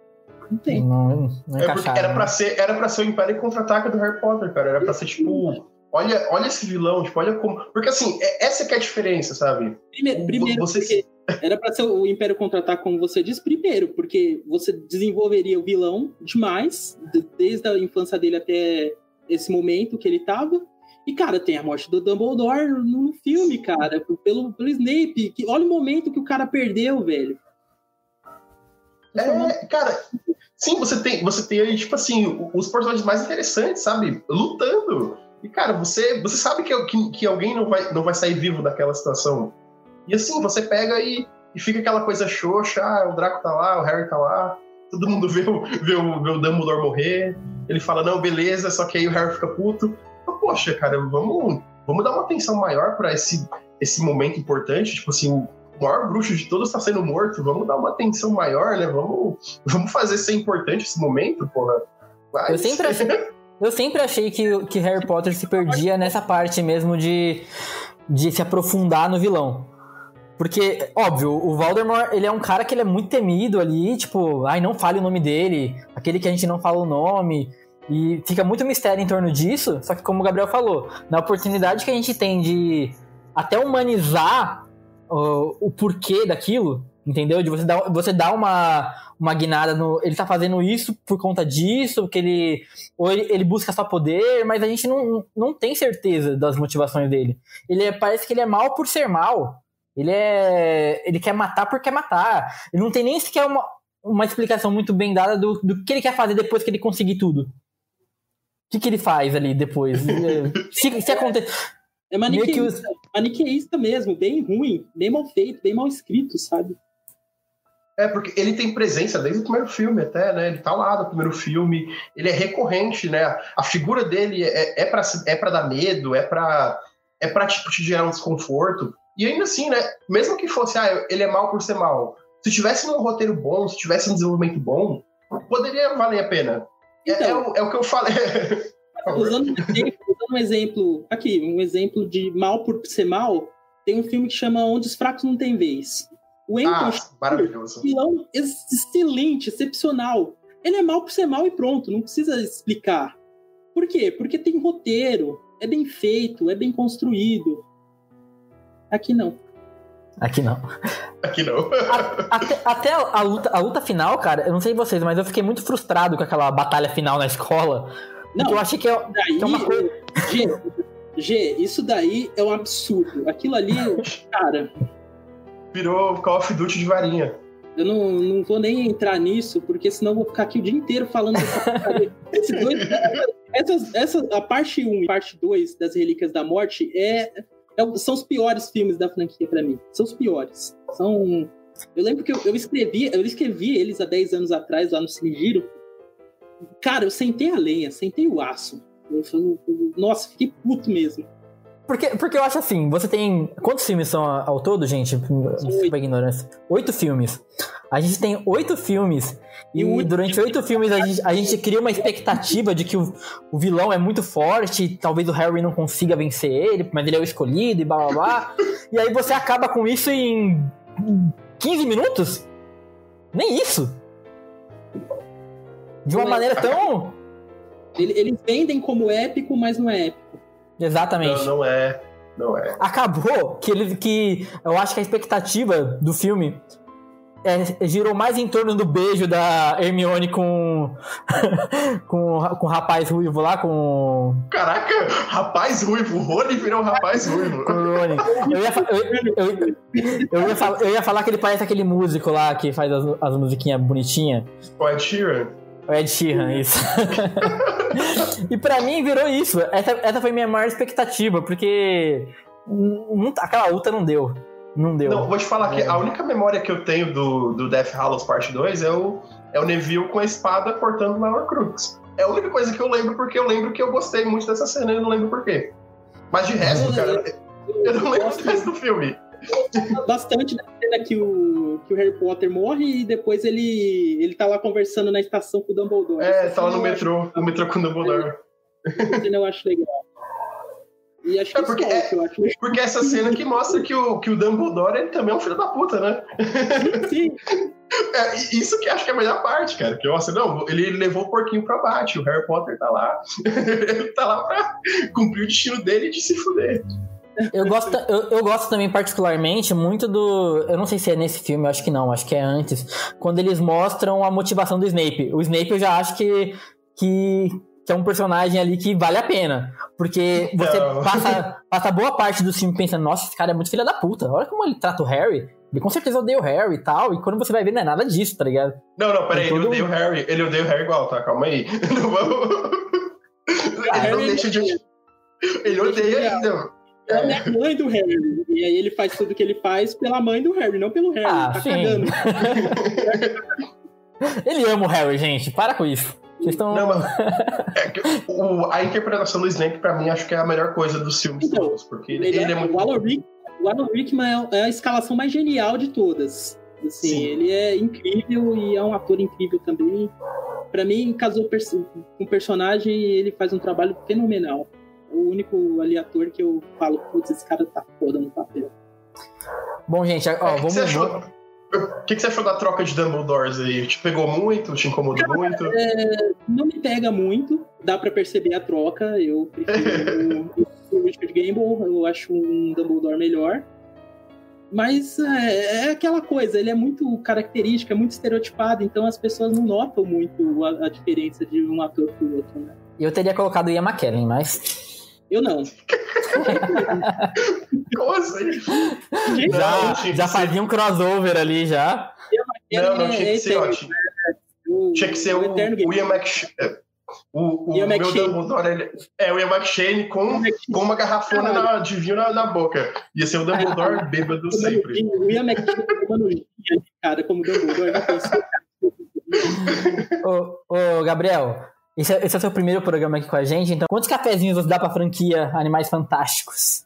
Não tem. Não, não é porque era pra, ser, era pra ser o Império Contra-Ataca do Harry Potter, cara. Era pra ser tipo. Olha, olha esse vilão, tipo, olha como. Porque assim, é, essa que é a diferença, sabe? Primeiro, primeiro você... era pra ser o Império Contra-Ataca, como você disse, primeiro, porque você desenvolveria o vilão demais, desde a infância dele até esse momento que ele tava. E, cara, tem a morte do Dumbledore no filme, cara, pelo, pelo Snape. Que, olha o momento que o cara perdeu, velho. É, cara, sim, você tem, você tem aí, tipo assim, os personagens mais interessantes, sabe? Lutando. E, cara, você, você sabe que, que, que, alguém não vai, não vai sair vivo daquela situação. E assim, você pega e, e fica aquela coisa xoxa, ah, o Draco tá lá, o Harry tá lá, todo mundo <laughs> vê o, vê, o, vê o Dumbledore morrer, ele fala, não, beleza, só que aí o Harry fica puto. Mas, Poxa, cara, vamos, vamos dar uma atenção maior para esse, esse momento importante, tipo assim, o maior bruxo de todos está sendo morto, vamos dar uma atenção maior, né? Vamos, vamos fazer ser importante esse momento, porra. Mas... Eu sempre achei, <laughs> eu sempre achei que, que Harry Potter se perdia nessa parte mesmo de, de se aprofundar no vilão. Porque, óbvio, o Voldemort, ele é um cara que ele é muito temido ali, tipo, ai, não fale o nome dele, aquele que a gente não fala o nome, e fica muito mistério em torno disso, só que como o Gabriel falou, na oportunidade que a gente tem de até humanizar uh, o porquê daquilo, entendeu? De você dar, você dar uma, uma guinada no. Ele tá fazendo isso por conta disso, porque ele. Ou ele, ele, busca só poder, mas a gente não, não tem certeza das motivações dele. Ele é, parece que ele é mal por ser mal. Ele é. Ele quer matar por quer matar. Ele não tem nem sequer uma, uma explicação muito bem dada do, do que ele quer fazer depois que ele conseguir tudo. O que, que ele faz ali depois? <laughs> se, se acontece. É maniqueísta, maniqueísta mesmo, bem ruim, bem mal feito, bem mal escrito, sabe? É, porque ele tem presença desde o primeiro filme até, né? Ele tá lá no primeiro filme, ele é recorrente, né? A figura dele é, é, pra, é pra dar medo, é pra, é pra tipo, te gerar um desconforto. E ainda assim, né? Mesmo que fosse, ah, ele é mal por ser mal. Se tivesse um roteiro bom, se tivesse um desenvolvimento bom, poderia valer a pena. Então, é, é, o, é o que eu falei. <laughs> usando, usando <laughs> um exemplo, aqui, um exemplo de mal por ser mal, tem um filme que chama Onde os Fracos Não Têm Vez. O Anton ah, maravilhoso. vilão excelente, excepcional. Ele é mal por ser mal e pronto, não precisa explicar. Por quê? Porque tem roteiro, é bem feito, é bem construído. Aqui não. Aqui não. Aqui não. até, até a, luta, a luta final, cara, eu não sei vocês, mas eu fiquei muito frustrado com aquela batalha final na escola. Não, eu achei que é, daí, que é uma coisa. G, G, isso daí é um absurdo. Aquilo ali, cara. Virou Call of Duty de varinha. Eu não, não vou nem entrar nisso, porque senão eu vou ficar aqui o dia inteiro falando dessa dois, essa, essa, A parte 1 e parte 2 das Relíquias da Morte é, é, são os piores filmes da franquia para mim. São os piores. São. Eu lembro que eu, eu, escrevi, eu escrevi eles há 10 anos atrás lá no Cine Giro. Cara, eu sentei a lenha, sentei o aço. Eu, eu, nossa, fiquei puto mesmo. Porque, porque eu acho assim, você tem. Quantos filmes são ao todo, gente? Desculpa a ignorância. Oito filmes. A gente tem oito filmes. E, e durante oito filmes a gente, a gente cria uma expectativa de que o, o vilão é muito forte, talvez o Harry não consiga vencer ele, mas ele é o escolhido e blá blá blá. <laughs> e aí você acaba com isso em 15 minutos? Nem isso. De uma maneira tão. Eles vendem como épico, mas não é épico. Exatamente. Não, não é. Não é. Acabou que ele que eu acho que a expectativa do filme é, girou mais em torno do beijo da Hermione com <laughs> com, com o rapaz ruivo lá com Caraca, rapaz ruivo, o Rony virou um rapaz ruivo. com o Rony. Eu ia, eu, eu, eu, ia falar, eu ia falar que ele parece aquele músico lá que faz as, as musiquinhas bonitinhas. O Ed Sheeran. O Ed Sheeran, isso. <laughs> e para mim virou isso. Essa, essa foi minha maior expectativa, porque aquela luta não deu. Não deu. Não, vou te falar é. que a única memória que eu tenho do, do Death Hallows Parte 2 é o, é o Neville com a espada cortando na Horcrux. É a única coisa que eu lembro, porque eu lembro que eu gostei muito dessa cena e eu não lembro porquê. Mas de resto, cara, eu não lembro do resto do filme. Bastante da cena que o, que o Harry Potter morre e depois ele, ele tá lá conversando na estação com o Dumbledore. É, tá lá no metrô, no metrô com o Dumbledore. Essa eu acho legal. E acho que é porque, é, eu acho legal. porque essa cena que mostra que o, que o Dumbledore ele também é um filho da puta, né? Sim. <laughs> É, isso que acho que é a melhor parte, cara. Porque, nossa, não, ele levou o porquinho pra bate. O Harry Potter tá lá. <laughs> ele tá lá pra cumprir o destino dele de se fuder. Eu gosto, eu, eu, gosto também particularmente muito do. Eu não sei se é nesse filme, eu acho que não, acho que é antes. Quando eles mostram a motivação do Snape. O Snape eu já acho que, que, que é um personagem ali que vale a pena. Porque você passa, passa boa parte do filme pensando, nossa, esse cara é muito filha da puta. Olha como ele trata o Harry. Ele com certeza odeia o Harry e tal. E quando você vai ver, não é nada disso, tá ligado? Não, não, peraí, ele odeia o Harry. Ele odeia o Harry igual, tá? Calma aí. <laughs> Não vamos. ele não deixa de. Ele odeia ainda. Ela é a mãe do Harry. E aí ele faz tudo que ele faz pela mãe do Harry, não pelo Harry. Ah, tá sim. cagando. <laughs> ele ama o Harry, gente. Para com isso. Vocês estão. Não, mas, <laughs> é o, a interpretação do Snape, pra mim, acho que é a melhor coisa dos filmes então, todos. Porque ele, ele é, muito. O Alan, Rick, o Alan Rickman é, é a escalação mais genial de todas. Assim, Sim. ele é incrível e é um ator incrível também. Para mim, casou com um personagem e ele faz um trabalho fenomenal o único ali ator que eu falo, putz, esse cara tá foda no papel. Bom, gente, ó, é, vamos. O que, que, você achou da troca de Dumbledores aí? Te pegou muito? Te incomodou cara, muito? É, não me pega muito, dá para perceber a troca. Eu prefiro <laughs> o, Richard Gamble, eu acho um Dumbledore melhor. Mas é, é, aquela coisa, ele é muito característico, é muito estereotipado, então as pessoas não notam muito a, a diferença de um ator pro outro, né? Eu teria colocado Ian McKellen, mas eu não. <laughs> Como assim? Já, já fazia um crossover ali já. Não, não tinha que ser, ó, tinha, tinha que ser o, o Ian McShane. O, o Ian meu Dumbledore ele, é o Ian McShane com, com uma garrafona na, de vinho na, na, boca. Ia ser o Dumbledore bêbado sempre. O Ian McShane tomando cara, como Dumbledore. ô, ô, Gabriel, esse é, esse é o seu primeiro programa aqui com a gente, então quantos cafezinhos você dá pra franquia Animais Fantásticos?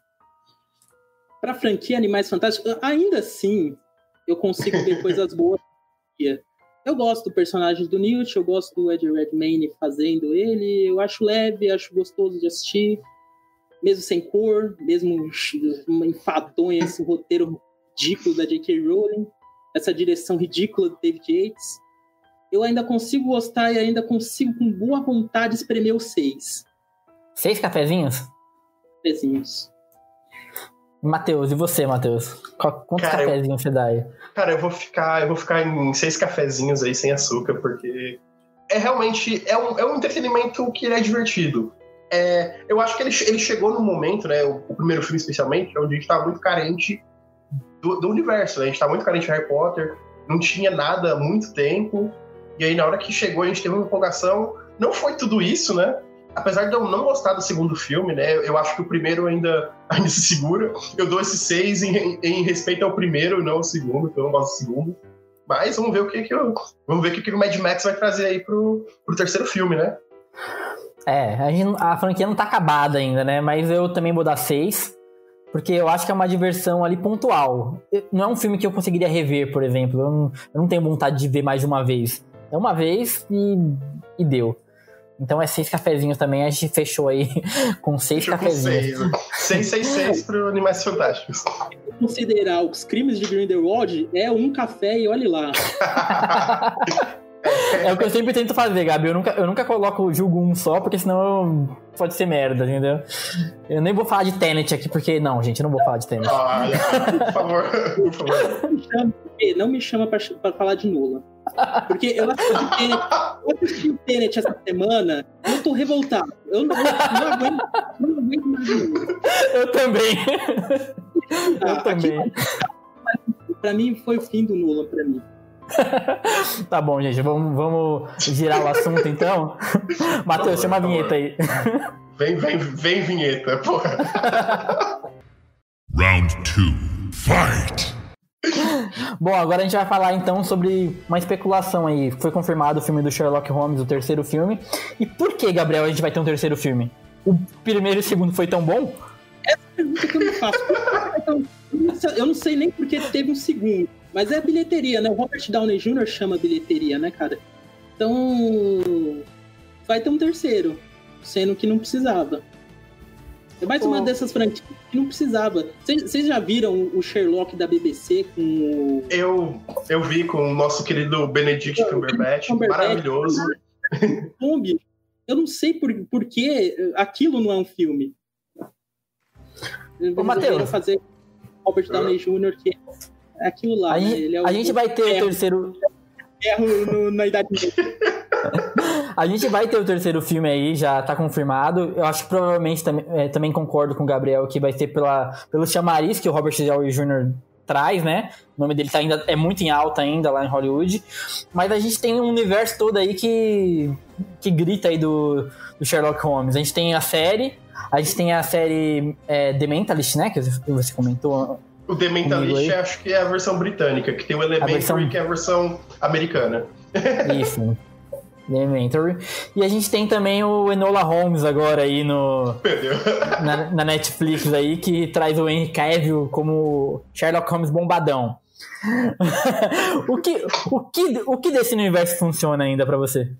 Pra franquia Animais Fantásticos, ainda assim, eu consigo ver <laughs> coisas boas. Eu gosto do personagem do Newt, eu gosto do Ed Redmayne fazendo ele, eu acho leve, acho gostoso de assistir, mesmo sem cor, mesmo <laughs> enfadonha, esse roteiro ridículo da J.K. Rowling, essa direção ridícula do David Yates eu ainda consigo gostar e ainda consigo com boa vontade espremer os seis. Seis cafezinhos? Cafezinhos. Matheus, e você, Matheus? Quantos cara, cafezinhos eu, você dá aí? Cara, eu vou ficar, eu vou ficar em seis cafezinhos aí sem açúcar, porque é realmente é um, é um entretenimento que é divertido. É, eu acho que ele, ele chegou no momento, né? O, o primeiro filme especialmente, onde a gente estava muito carente do, do universo, né? A gente estava muito carente de Harry Potter, não tinha nada há muito tempo. E aí, na hora que chegou, a gente teve uma empolgação. Não foi tudo isso, né? Apesar de eu não gostar do segundo filme, né? Eu acho que o primeiro ainda, <laughs> ainda se segura. Eu dou esse seis em, em respeito ao primeiro não ao segundo, porque eu não gosto do segundo. Mas vamos ver o que, que eu, vamos ver o que, que o Mad Max vai trazer aí pro, pro terceiro filme, né? É, a, gente, a franquia não tá acabada ainda, né? Mas eu também vou dar seis. Porque eu acho que é uma diversão ali pontual. Não é um filme que eu conseguiria rever, por exemplo. Eu não, eu não tenho vontade de ver mais de uma vez. É uma vez e, e deu. Então é seis cafezinhos também, a gente fechou aí <laughs> com seis fechou cafezinhos. Com seis. seis, seis, seis para Animais Fantásticos. Considerar os crimes de Grindelwald é um café e olhe lá. <laughs> <laughs> É o que eu sempre tento fazer, Gabi. Eu nunca, eu nunca coloco julgo um só, porque senão pode ser merda, entendeu? Eu nem vou falar de Tenet aqui, porque. Não, gente, eu não vou falar de Tenet. Olha, por favor, por favor. Não me chama pra, pra falar de Nola. Porque eu assisti, eu assisti o Tenet essa semana e eu tô revoltado. Eu não, não, aguento, não aguento mais. Eu também. Ah, eu também. Aqui, pra mim, foi o fim do Nolan, pra mim. <laughs> tá bom, gente. Vamos, vamos girar o assunto então. <laughs> Matheus, chama a vinheta aí. Vem, vem, vem vinheta, porra. <laughs> Round 2. Fight! Bom, agora a gente vai falar então sobre uma especulação aí. Foi confirmado o filme do Sherlock Holmes, o terceiro filme. E por que, Gabriel, a gente vai ter um terceiro filme? O primeiro e o segundo foi tão bom? Essa pergunta que eu me faço. Eu não sei nem porque teve um segundo. Mas é bilheteria, né? O Robert Downey Jr. chama bilheteria, né, cara? Então. Vai ter um terceiro, sendo que não precisava. É mais uma dessas franquias que não precisava. Vocês já viram o Sherlock da BBC com o... Eu, eu vi com o nosso querido Benedict Cumberbatch, Cumberbatch maravilhoso. <laughs> Kombi, eu não sei por, por que aquilo não é um filme. Ô, Matheus. fazer Robert Downey Jr., que é aquilo lá. A, né? gente, é o, a gente vai ter o terceiro. Erro no, na idade <laughs> A gente vai ter o terceiro filme aí, já tá confirmado. Eu acho que provavelmente também, é, também concordo com o Gabriel que vai ser pela, pelo chamariz que o Robert Downey Jr. traz, né? O nome dele tá ainda, é muito em alta ainda lá em Hollywood. Mas a gente tem um universo todo aí que, que grita aí do, do Sherlock Holmes. A gente tem a série, a gente tem a série é, The Mentalist, né? Que você comentou. O The Mentalist acho que é a versão britânica, que tem o Elementary, versão... que é a versão americana. <laughs> Isso. Elementary. E a gente tem também o Enola Holmes agora aí no <laughs> na, na, Netflix aí que traz o Henry Cavill como Sherlock Holmes bombadão. <laughs> o que o que o que desse universo funciona ainda para você?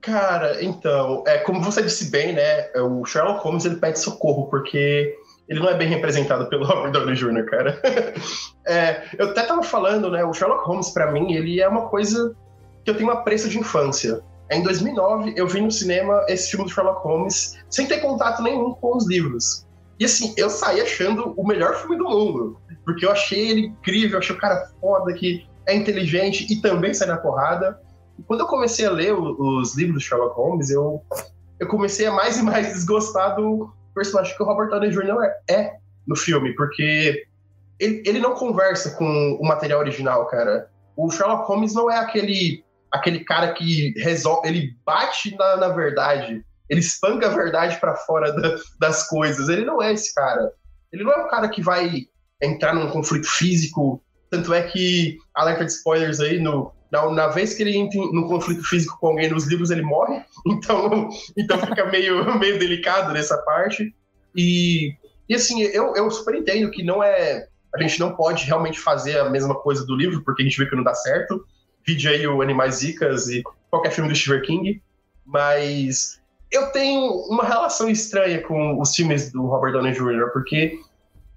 Cara, então, é como você disse bem, né? O Sherlock Holmes ele pede socorro porque ele não é bem representado pelo <laughs> Robert Downey Jr., cara. <laughs> é, eu até tava falando, né? O Sherlock Holmes para mim ele é uma coisa que eu tenho uma apreço de infância. Em 2009, eu vi no cinema esse filme do Sherlock Holmes sem ter contato nenhum com os livros. E assim, eu saí achando o melhor filme do mundo. Porque eu achei ele incrível, achei o cara foda, que é inteligente e também sai na porrada. E quando eu comecei a ler os livros do Sherlock Holmes, eu, eu comecei a mais e mais desgostar do personagem que o Robert Downey Jr. é, no filme, porque ele, ele não conversa com o material original, cara. O Sherlock Holmes não é aquele aquele cara que resolve, ele bate na, na verdade, ele espanca a verdade para fora da, das coisas. Ele não é esse cara. Ele não é um cara que vai entrar num conflito físico. Tanto é que, alerta de spoilers aí, no, na, na vez que ele entra num conflito físico com alguém nos livros, ele morre. <laughs> Então, então fica meio, <laughs> meio delicado nessa parte. E, e assim, eu, eu super entendo que não é. A gente não pode realmente fazer a mesma coisa do livro, porque a gente vê que não dá certo vídeo aí o Animais Zicas e qualquer filme do Stephen King, mas eu tenho uma relação estranha com os filmes do Robert Downey Jr., porque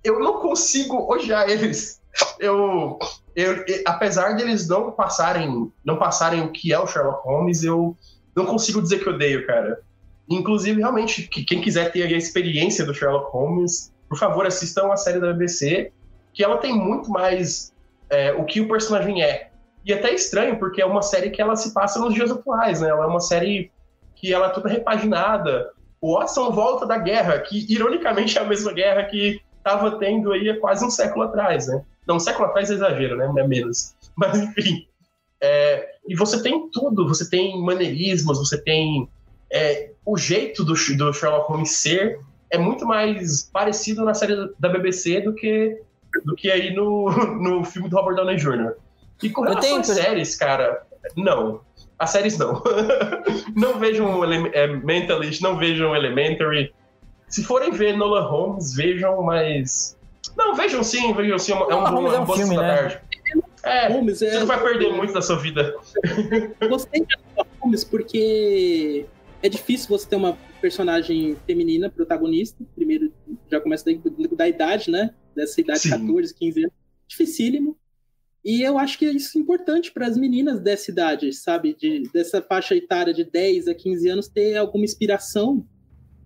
eu não consigo odiar eles. Eu, eu, apesar deles não passarem, não passarem o que é o Sherlock Holmes, eu não consigo dizer que odeio, cara. Inclusive, realmente, que quem quiser ter a experiência do Sherlock Holmes, por favor, assistam a série da BBC, que ela tem muito mais é, o que o personagem é. E é até estranho, porque é uma série que ela se passa nos dias atuais, né? Ela é uma série que ela é toda repaginada. O Watson volta da guerra, que ironicamente é a mesma guerra que estava tendo aí há quase um século atrás, né? Não, um século atrás é exagero, né? É menos. <laughs> Mas enfim. É, e você tem tudo, você tem maneirismos, você tem é, o jeito do, do Sherlock Holmes ser é muito mais parecido na série da BBC do que do que aí no, <laughs> no filme do Robert Downey Jr. E com relação às séries, cara, não. As séries não. <laughs> não vejam é, Mentalist, não vejam Elementary. Se forem ver Nola Holmes, vejam, mas. Não, vejam sim, vejam sim. É, um, bom, é um, bom filme, né? tarde. É, Holmes, você é... não vai perder muito da sua vida. <laughs> Gostei de Holmes porque é difícil você ter uma personagem feminina protagonista. Primeiro, já começa da, da idade, né? Dessa idade, Sim. 14, 15 anos. Dificílimo. E eu acho que isso é importante para as meninas dessa idade, sabe? De, dessa faixa etária de 10 a 15 anos ter alguma inspiração.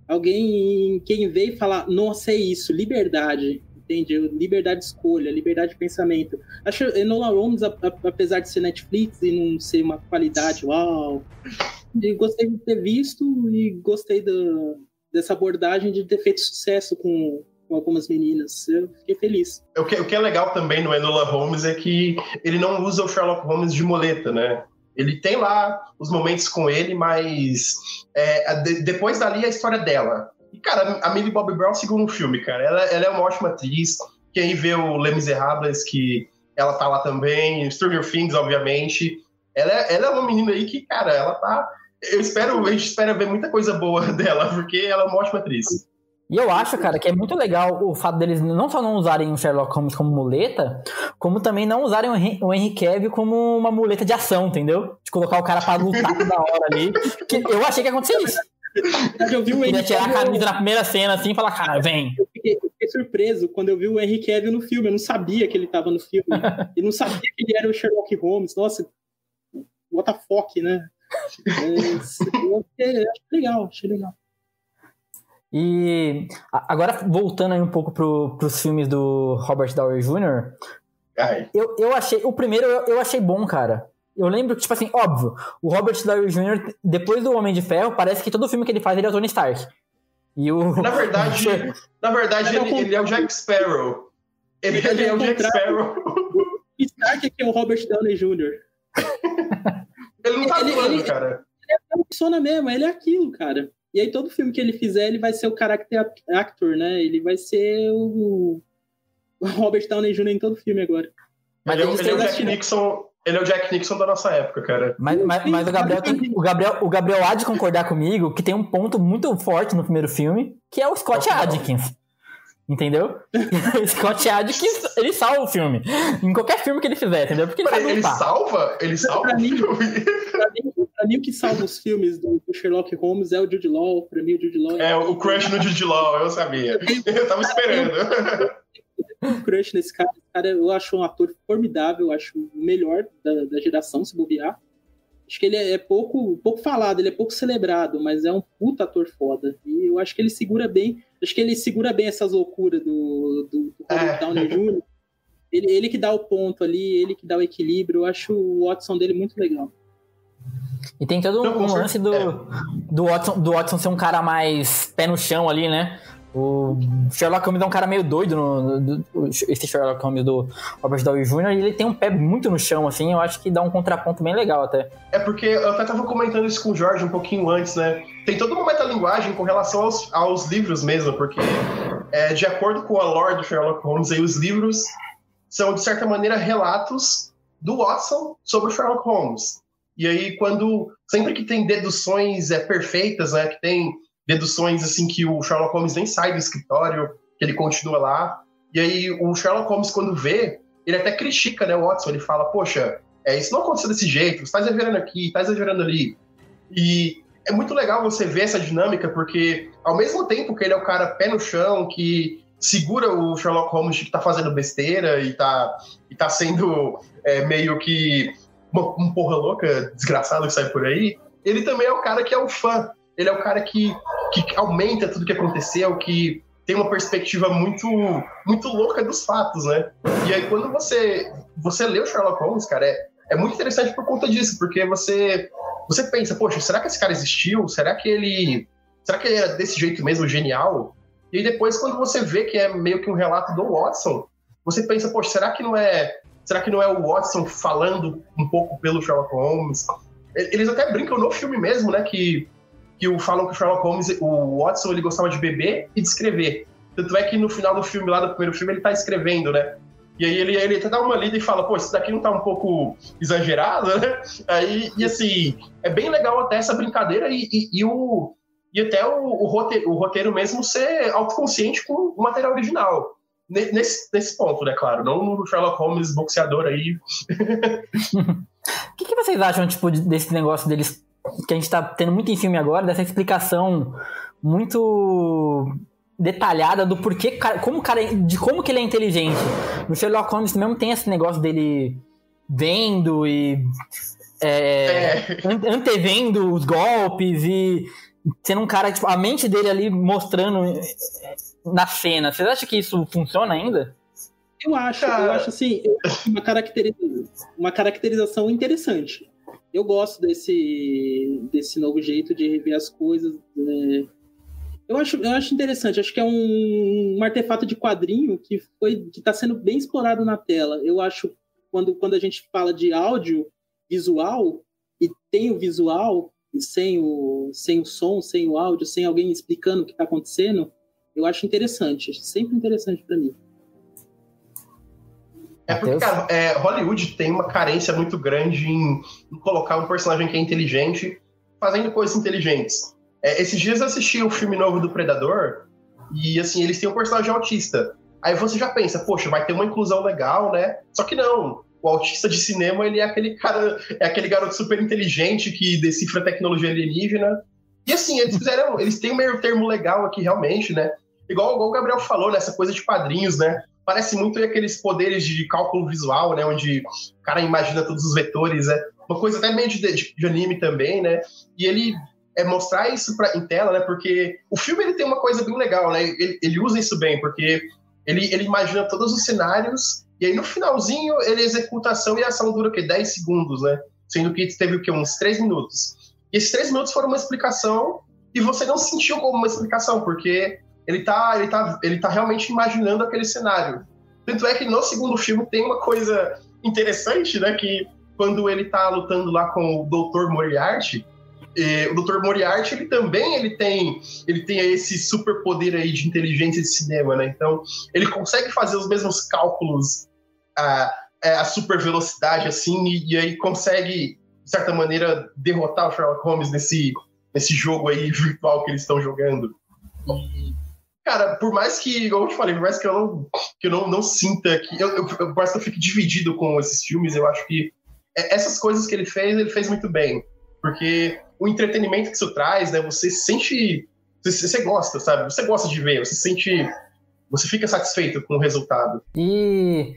Alguém em quem vê e falar, nossa, é isso, liberdade, entende? Liberdade de escolha, liberdade de pensamento. Acho Enola Holmes, apesar de ser Netflix e não ser uma qualidade, uau, gostei de ter visto e gostei do, dessa abordagem de ter feito sucesso com com algumas meninas. Eu fiquei feliz. O que, o que é legal também no Enola Holmes é que ele não usa o Sherlock Holmes de moleta, né? Ele tem lá os momentos com ele, mas é, de, depois dali a história dela. E, cara, a Millie Bobby Brown segura um filme, cara. Ela, ela é uma ótima atriz. Quem vê o Les Miserables, que ela tá lá também, Stranger Things, obviamente. Ela é, ela é uma menina aí que, cara, ela tá. Eu espero, a gente espera ver muita coisa boa <laughs> dela, porque ela é uma ótima atriz. E eu acho, cara, que é muito legal o fato deles não só não usarem o Sherlock Holmes como muleta, como também não usarem o Henry Cavill como uma muleta de ação, entendeu? De colocar o cara pra lutar <laughs> toda hora ali. Que eu achei que ia acontecer isso. Eu vi o Henry tirar a camisa na primeira cena assim e falar, cara, vem. eu fiquei, eu fiquei surpreso quando eu vi o Henry Cavill no filme. Eu não sabia que ele tava no filme. <laughs> e não sabia que ele era o Sherlock Holmes. Nossa, what the fuck, né? Mas, eu achei, eu achei legal, achei legal. E agora voltando aí um pouco pro, pros filmes do Robert Downey Jr., Ai, eu, eu achei. O primeiro eu, eu achei bom, cara. Eu lembro que, tipo assim, óbvio, o Robert Downey Jr., depois do Homem de Ferro, parece que todo filme que ele faz ele é o Tony Stark. E o. Na verdade, <laughs> na verdade Ele é o ele, ele é o Jack Sparrow. Ele, Ele ele é é o Jack. Sparrow. O Stark é que é o Robert Downey Jr. <laughs> Ele não tá Ele- atuando, ele- cara. Não funciona mesmo, ele é aquilo, cara. E aí todo filme que ele fizer, ele vai ser o character actor, né? Ele vai ser o, o Robert Downey Jr. em todo filme agora. Mas ele, é, ele é o Jack Nixon. Ele é o Jack Nixon da nossa época, cara. Mas, mas, mas o, Gabriel tem- o, Gabriel, o Gabriel há de concordar comigo que tem um ponto muito forte no primeiro filme, que é o Scott É. Adkins. Entendeu? o <laughs> Scott Adkins, ele salva o filme. Em qualquer filme que ele fizer, entendeu? Porque ele Ele, salva? Ele salva pra o mim- filme? Pra mim, pra mim, o que salva os filmes do, Sherlock Holmes é o Jude Law. Pra mim, o Jude Law É, o crush no Jude Law, eu sabia. Eu tava esperando. Um crush nesse cara. Esse cara eu acho um ator formidável, eu acho o melhor da, da geração, se bobear. Acho que ele é pouco, pouco falado, ele é pouco celebrado, mas é um puta ator foda. E eu acho que ele segura bem. Acho que ele segura bem essas loucuras do, do, do Robert É. Downey Jr. Ele, ele que dá o ponto ali, ele que dá o equilíbrio. Eu acho o Watson dele muito legal. E tem todo um lance do, É. do, Watson, do Watson ser um cara mais pé no chão ali, né? O Sherlock Holmes é um cara meio doido, no, esse Sherlock Holmes do Robert Downey Jr., ele tem um pé muito no chão, assim, eu acho que dá um contraponto bem legal até. É porque eu até tava comentando isso com o Jorge um pouquinho antes, né? Tem toda uma metalinguagem com relação aos, aos livros mesmo, porque é, de acordo com a lore do Sherlock Holmes, aí, os livros são, de certa maneira, relatos do Watson sobre o Sherlock Holmes. E aí, quando. Sempre que tem deduções é, perfeitas, né? Que tem deduções assim que o Sherlock Holmes nem sai do escritório, que ele continua lá. E aí, o Sherlock Holmes, quando vê, ele até critica, né, o Watson. Ele fala, poxa, é, isso não aconteceu desse jeito, você tá exagerando aqui, tá exagerando ali. E é muito legal você ver essa dinâmica, porque ao mesmo tempo que ele é o cara pé no chão, que segura o Sherlock Holmes que tá fazendo besteira e tá, e tá sendo é, meio que uma, um porra louca, desgraçado que sai por aí, ele também é o cara que é o fã. Ele é o cara que, que aumenta tudo que aconteceu, que tem uma perspectiva muito muito louca dos fatos, né? E aí quando você você lê o Sherlock Holmes, cara, é, é muito interessante por conta disso, porque você você pensa, poxa, será que esse cara existiu? Será que ele será que ele era desse jeito mesmo genial? E aí depois quando você vê que é meio que um relato do Watson, você pensa, poxa, será que não é será que não é o Watson falando um pouco pelo Sherlock Holmes? Eles até brincam no filme mesmo, né, que que o, falam que o Sherlock Holmes, o Watson, ele gostava de beber e de escrever. Tanto é que no final do filme, lá do primeiro filme, ele tá escrevendo, né? E aí ele, ele até dá uma lida e fala, pô, isso daqui não tá um pouco exagerado, né? Aí, e assim, é bem legal até essa brincadeira e, e, e o, e até o, o, roteiro, o roteiro mesmo ser autoconsciente com o material original. Ne- Nesse, nesse ponto, né, claro? Não no Sherlock Holmes boxeador aí. <laughs> O que, que vocês acham, tipo, de- desse negócio deles que a gente tá tendo muito em filme agora, dessa explicação muito detalhada do porquê, cara- como o cara, é- de como que ele é inteligente. No Sherlock Holmes mesmo tem esse negócio dele vendo e é, É, ante- antevendo os golpes e sendo um cara, tipo, a mente dele ali mostrando eh, na cena. Vocês acham que isso funciona ainda? Eu acho, eu acho assim, uma, caracteriza- uma caracterização interessante. Eu gosto desse, desse novo jeito de rever as coisas. né? Eu, acho, eu acho interessante, acho que é um, um artefato de quadrinho que foi que está sendo bem explorado na tela. Eu acho quando, quando a gente fala de áudio visual e tem o visual sem o, sem o som, sem o áudio, sem alguém explicando o que está acontecendo, eu acho interessante, sempre interessante para mim. É porque, cara, é, Hollywood tem uma carência muito grande em, em colocar um personagem que é inteligente fazendo coisas inteligentes. É, esses dias eu assisti o filme novo do Predador e, assim, eles têm um personagem autista. Aí você já pensa, poxa, vai ter uma inclusão legal, né? Só que não. O autista de cinema, ele é aquele cara, é aquele garoto super inteligente que decifra tecnologia alienígena. E assim, eles fizeram, eles têm um meio termo legal aqui realmente, né? Igual, igual o Gabriel falou, nessa né? coisa de quadrinhos, né? Parece muito aqueles poderes de cálculo visual, né? Onde o cara imagina todos os vetores, né? Uma coisa até meio de, de, de anime também, né? E ele é mostrar isso pra, em tela, né? Porque o filme ele tem uma coisa bem legal, né? Ele, ele usa isso bem, porque ele, ele imagina todos os cenários e aí no finalzinho ele executa a ação e a ação dura o quê? 10 segundos, né? Sendo que teve o quê? Uns 3 minutos. E esses 3 minutos foram uma explicação e você não sentiu como uma explicação, porque ele tá, ele tá, ele tá realmente imaginando aquele cenário. Tanto é que no segundo filme tem uma coisa interessante, né? Que quando ele tá lutando lá com o Dr. Moriarty, o Dr. Moriarty ele também ele tem ele tem esse super poder aí de inteligência de cinema, né? Então ele consegue fazer os mesmos cálculos a, é, a super velocidade assim e, e, aí consegue de certa maneira derrotar o Sherlock Holmes nesse nesse jogo aí <laughs> virtual que eles estão jogando. Cara, por mais que, igual eu te falei, por mais que eu não, que eu não, não sinta que. Eu, eu, eu, que eu fique dividido com esses filmes, eu acho que é, essas coisas que ele fez, ele fez muito bem. Porque o entretenimento que isso traz, né? Você sente. Você, você gosta, sabe? Você gosta de ver, você sente. Você fica satisfeito com o resultado. E.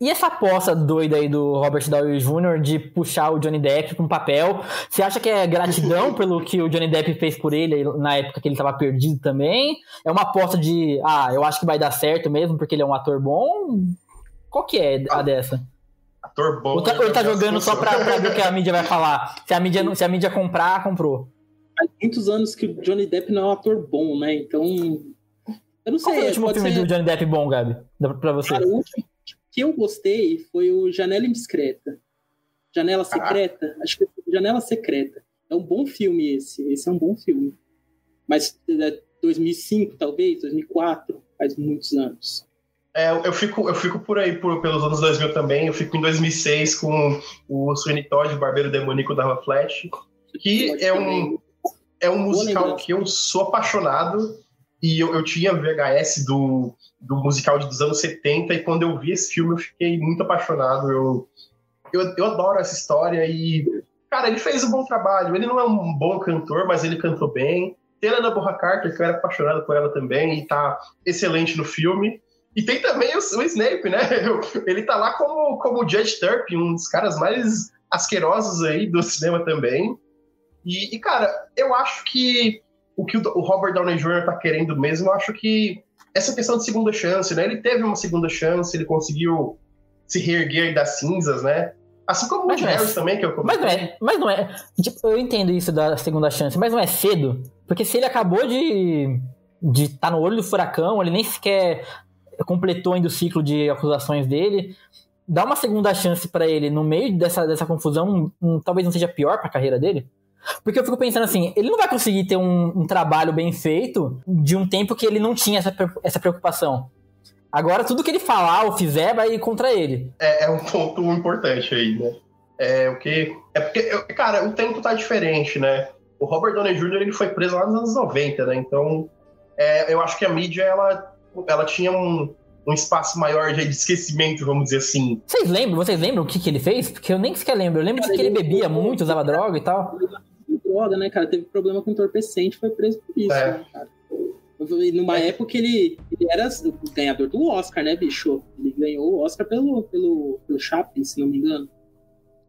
E essa aposta doida aí do Robert Downey Jr. de puxar o Johnny Depp para um papel, você acha que é gratidão <laughs> pelo que o Johnny Depp fez por ele na época que ele estava perdido também? É uma aposta de, ah, eu acho que vai dar certo mesmo porque ele é um ator bom? Qual que é a dessa? ator bom. Ou tá, ou tá jogando só pra, pra, ver o que a mídia vai falar. Se a mídia, se a mídia comprar, comprou. Há muitos anos que o Johnny Depp não é um ator bom, né? Então. Eu não sei. Qual foi o último filme ser... do Johnny Depp bom, Gabi? Pra você. Cara, o último que eu gostei foi o Janela Indiscreta. Janela Secreta. Ah. Acho que foi Janela Secreta. É um bom filme esse. Esse é um bom filme. Mas é 2005, talvez, 2004, faz muitos anos. É, eu, fico, eu fico por aí, por, pelos anos 2000 também. Eu fico em 2006 com o Sweeney Todd, Barbeiro Demoníaco da Flash, que é um, é um musical que eu sou apaixonado. E eu, eu tinha VHS do, do musical dos anos 70, e quando eu vi esse filme eu fiquei muito apaixonado. Eu, eu, eu adoro essa história e, cara, ele fez um bom trabalho. Ele não é um bom cantor, mas ele cantou bem. Tem a Ana Borra Carter, que eu era apaixonado por ela também, e tá excelente no filme. E tem também o, o, Snape, né? <laughs> Ele tá lá como, como Judge Turpin, um dos caras mais asquerosos aí do cinema também. E, e cara, eu acho que o que o Robert Downey Jr. tá querendo mesmo, eu acho que essa questão de segunda chance, né? Ele teve uma segunda chance, ele conseguiu se reerguer das cinzas, né? Assim como o Woody é também, que eu Mas não é, mas não é. Tipo, eu entendo isso da segunda chance, mas não é cedo. Porque se ele acabou de de estar tá no olho do furacão, ele nem sequer completou ainda o ciclo de acusações dele. Dá uma segunda chance para ele no meio dessa, dessa confusão, um, talvez não seja pior para a carreira dele. Porque eu fico pensando assim, ele não vai conseguir ter um, um, trabalho bem feito de um tempo que ele não tinha essa, essa preocupação. Agora, tudo que ele falar ou fizer vai ir contra ele. É, é um ponto importante aí, né? É o que. É porque, cara, o tempo tá diferente, né? O Robert Downey Jr. ele foi preso lá nos anos 90, né? Então, é, eu acho que a mídia ela ela tinha um, um espaço maior de esquecimento, vamos dizer assim. Vocês lembram? Vocês lembram o que, que ele fez? Porque eu nem sequer lembro. Eu lembro cara, de que ele, ele bebia muito, usava droga e tal. Droga, né, cara? Teve problema com entorpecente, foi preso por isso, é. né, cara? Numa é. época ele, ele era o ganhador do Oscar, né, bicho? Ele ganhou o Oscar pelo, pelo, pelo Chaplin, se não me engano.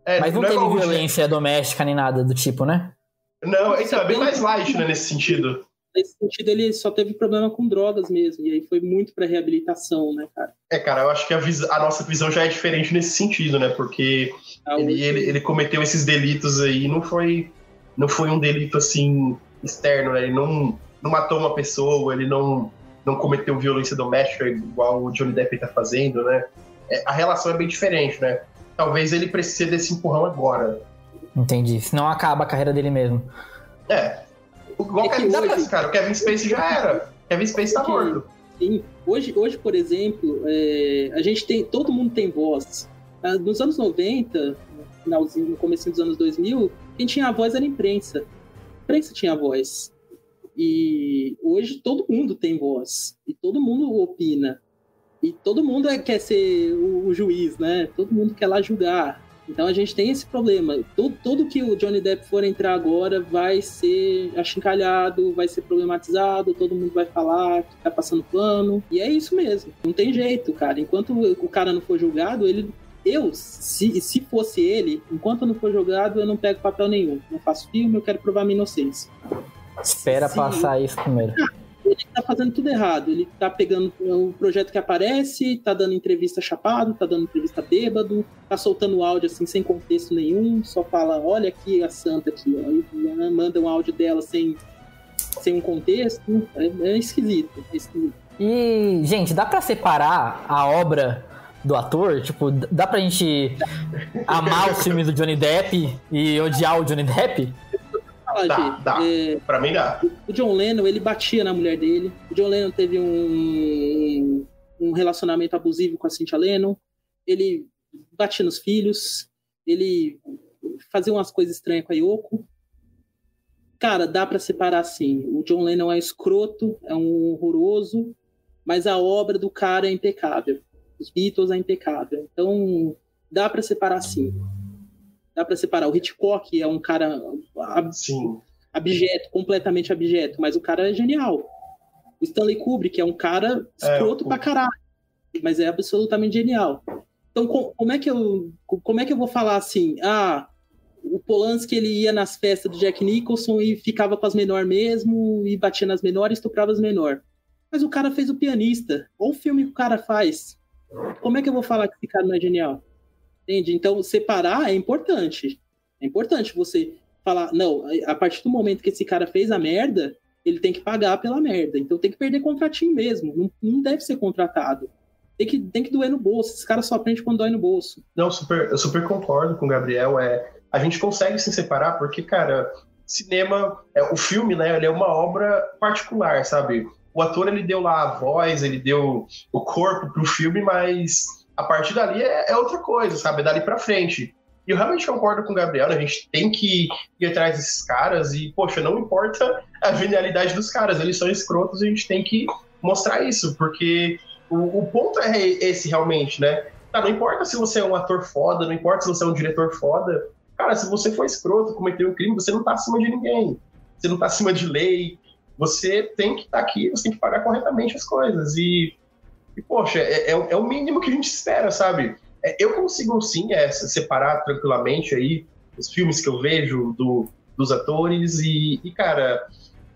É, Mas não, não é teve violência doméstica nem nada do tipo, né? Não, então, é bem mais light, né, nesse sentido nesse sentido, ele só teve problema com drogas mesmo. E aí foi muito para reabilitação, né, cara? É, cara, eu acho que a, a, nossa visão já é diferente nesse sentido, né? Porque ah, ele, ele, ele, cometeu esses delitos aí, não foi, não foi um delito assim externo, né? Ele não, não matou uma pessoa, ele não, não cometeu violência doméstica igual o Johnny Depp tá fazendo, né? É, a relação é bem diferente, né? Talvez ele precise desse empurrão agora. Entendi. Senão acaba a carreira dele mesmo. É, Igual é Kevin hoje... Spacey, cara. O Kevin Spacey já era. Kevin Spacey tá morto. Sim. Hoje, hoje, por exemplo, é, a gente tem. Todo mundo tem voz. Ah, nos anos 90, no finalzinho, no começo dos anos 2000, quem tinha a voz era a imprensa. A imprensa tinha a voz. E hoje todo mundo tem voz. E todo mundo opina. E todo mundo é, quer ser o, juiz, né? Todo mundo quer lá julgar. Então a gente tem esse problema. Tudo, tudo que o Johnny Depp for entrar agora vai ser achincalhado, vai ser problematizado, todo mundo vai falar que tá passando plano. E é isso mesmo. Não tem jeito, cara. Enquanto o cara não for julgado, ele. Eu, se, se fosse ele, enquanto não for julgado, eu não pego papel nenhum. Não faço filme, eu quero provar minha inocência. Espera se... passar isso primeiro ele tá fazendo tudo errado. Ele tá pegando o projeto que aparece, tá dando entrevista chapado, tá dando entrevista bêbado, tá soltando áudio assim sem contexto nenhum, só fala, olha aqui a santa aqui, ó, e manda um áudio dela sem, sem um contexto. É, é esquisito, é esquisito. E, gente, dá para separar a obra do ator? Tipo, dá pra gente amar os filmes do Johnny Depp e odiar o Johnny Depp? dá, dá. É, pra mim dá. O John Lennon, ele batia na mulher dele. O John Lennon teve um, um relacionamento abusivo com a Cynthia Lennon. Ele batia nos filhos. Ele fazia umas coisas estranhas com a Yoko. Cara, dá para separar assim. O John Lennon é escroto, é um horroroso, mas a obra do cara é impecável. Os Beatles é impecável. Então, dá para separar assim dá para separar. O Hitchcock é um cara ab Sim. abjeto, completamente abjeto, mas o cara é genial. O Stanley Kubrick é um cara é, escroto é, pra caralho, mas é absolutamente genial. Então, como é que eu, como é que eu vou falar assim? Ah, o Polanski ele ia nas festas do Jack Nicholson e ficava com as menores mesmo, e batia nas menores e estuprava as menores. Mas o cara fez o pianista. Olha o filme que o cara faz. Como é que eu vou falar que esse cara não é genial? Entende? Então, separar é importante. É importante você falar, não, a partir do momento que esse cara fez a merda, ele tem que pagar pela merda. Então tem que perder contratinho mesmo. Não, não deve ser contratado. Tem que, tem que doer no bolso. Esse cara só aprende quando dói no bolso. Não, super, eu super concordo com o Gabriel. É, a gente consegue se separar porque, cara, cinema, é, o filme, né, ele é uma obra particular, sabe? O ator, ele deu lá a voz, ele deu o corpo pro filme, mas a partir dali é, é outra coisa, sabe? É dali para frente. E eu realmente concordo com o Gabriel, a gente tem que ir atrás desses caras e, poxa, não importa a genialidade dos caras, eles são escrotos e a gente tem que mostrar isso, porque o, o ponto é esse realmente, né? Tá, não importa se você é um ator foda, não importa se você é um diretor foda, cara, se você for escroto, cometeu um crime, você não tá acima de ninguém, você não tá acima de lei, você tem que estar tá aqui, você tem que pagar corretamente as coisas. E e, poxa, é, é, é o mínimo que a gente espera, sabe? É, eu consigo, sim, é, separar tranquilamente aí os filmes que eu vejo do, dos atores e, e cara,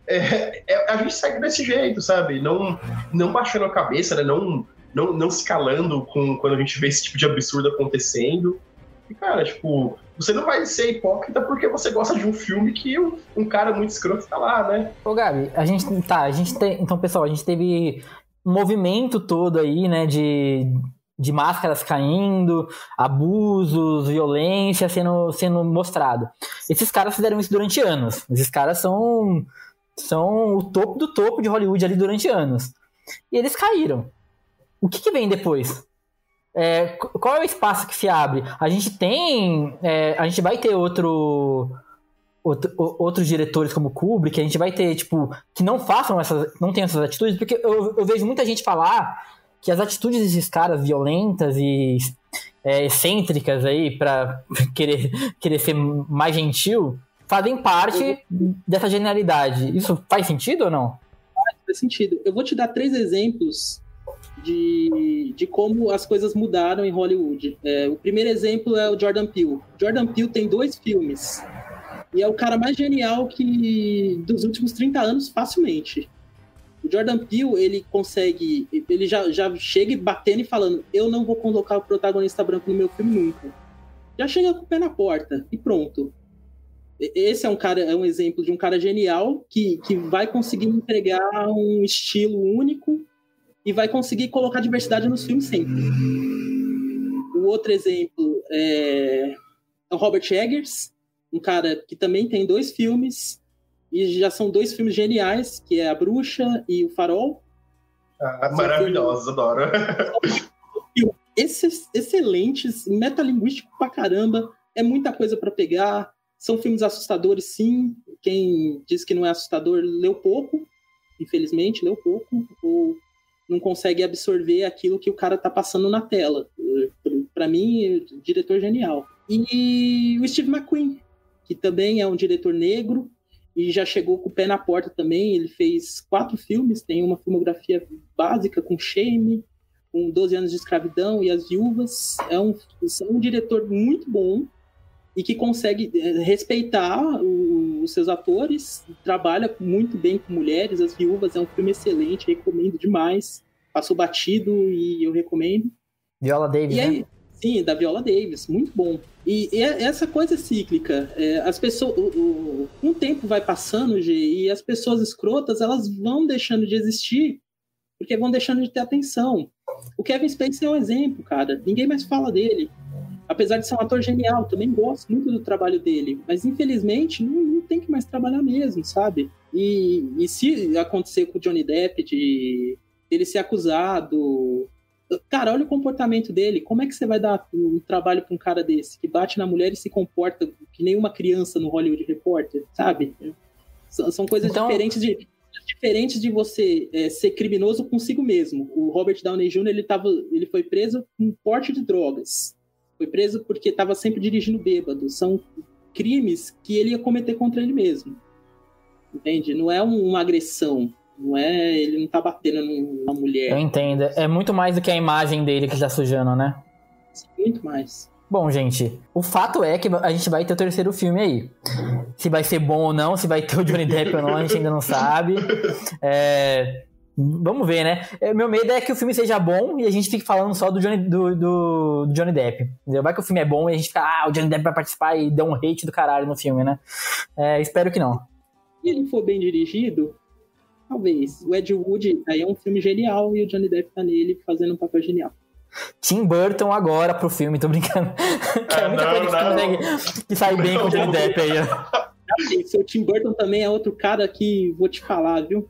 é, é, a gente segue desse jeito, sabe? Não, não baixando a cabeça, né? Não, não, não se calando com, quando a gente vê esse tipo de absurdo acontecendo. E, cara, tipo, você não vai ser hipócrita porque você gosta de um filme que um, cara muito escroto tá lá, né? Ô, Gabi, a gente. Tá, a gente tem. Então, pessoal, a gente teve um movimento todo aí, né, de, de máscaras caindo, abusos, violência sendo, sendo mostrado. Esses caras fizeram isso durante anos. Esses caras são, são o topo do topo de Hollywood ali durante anos. E eles caíram. O que, que vem depois? É, qual é o espaço que se abre? A gente tem. É, a gente vai ter outro outro, outros diretores como Kubrick, a gente vai ter, tipo, que não façam essas, não tenham essas atitudes, porque eu, eu vejo muita gente falar que as atitudes desses caras violentas e é, excêntricas aí para <laughs> querer, querer ser mais gentil fazem parte dessa genialidade. Isso faz sentido ou não? Faz sentido. Eu vou te dar três exemplos de, de como as coisas mudaram em Hollywood. É, o primeiro exemplo é o Jordan Peele. Jordan Peele tem dois filmes e é o cara mais genial que dos últimos 30 anos, facilmente. O Jordan Peele, ele consegue. Ele já, já chega batendo e falando: Eu não vou colocar o protagonista branco no meu filme nunca. Já chega com o pé na porta e pronto. Esse é um cara, é um exemplo de um cara genial que, que vai conseguir entregar um estilo único e vai conseguir colocar diversidade nos filmes sempre. O outro exemplo é o Robert Eggers, um cara que também tem dois filmes, e já são dois filmes geniais, que é A Bruxa e O Farol. Ah, maravilhosos, adoro. <laughs> Esses, excelentes, metalinguístico pra caramba, é muita coisa para pegar. São filmes assustadores, sim. Quem diz que não é assustador leu pouco, infelizmente, leu pouco, ou não consegue absorver aquilo que o cara tá passando na tela. Para mim, diretor genial. E o Steve McQueen, que também é um diretor negro e já chegou com o pé na porta também. Ele fez quatro filmes, tem uma filmografia básica com Shame, com 12 anos de escravidão e As Viúvas. É um, é um diretor muito bom e que consegue eh, respeitar o, os seus atores, trabalha muito bem com mulheres. As Viúvas é um filme excelente, recomendo demais. Passou batido e eu recomendo. Viola Davis, aí, né? Sim, da Viola Davis, muito bom. E, e é, essa coisa cíclica, é, as pessoas, o, o, um tempo vai passando, G, e as pessoas escrotas elas vão deixando de existir porque vão deixando de ter atenção. O Kevin Spacey é um exemplo, cara. Ninguém mais fala dele. Apesar de ser um ator genial, também gosto muito do trabalho dele. Mas infelizmente não, não tem que mais trabalhar mesmo, sabe? E, e se acontecer com o Johnny Depp de ele ser acusado Cara, olha o comportamento dele. Como é que você vai dar um trabalho para um cara desse, que bate na mulher e se comporta que nem uma criança no Hollywood Reporter, sabe? São, são coisas então... diferentes de diferentes de você é, ser criminoso consigo mesmo. O Robert Downey Jr. ele, tava, ele foi preso com porte de drogas. Foi preso porque estava sempre dirigindo bêbado. São crimes que ele ia cometer contra ele mesmo. Entende? Não é uma agressão. Não é, ele não tá batendo numa mulher. Eu entendo. É muito mais do que a imagem dele que tá sujando, né? Muito mais. Bom, gente, o fato é que a gente vai ter o terceiro filme aí. Se vai ser bom ou não, se vai ter o Johnny Depp ou não, a gente ainda não sabe. É, vamos ver, né? É, meu medo é que o filme seja bom e a gente fique falando só do Johnny, do, do, do Johnny Depp. Entendeu? Vai que o filme é bom e a gente fica, ah, o Johnny Depp vai participar e dá um hate do caralho no filme, né? É, espero que não. Se ele for bem dirigido, Talvez. O Ed Wood aí é um filme genial e o Johnny Depp tá nele fazendo um papel genial. Tim Burton agora pro filme, tô brincando. <laughs> que é a única coisa que consegue que sai bem com o Johnny Depp aí. O Tim Burton também é outro cara que vou te falar, viu?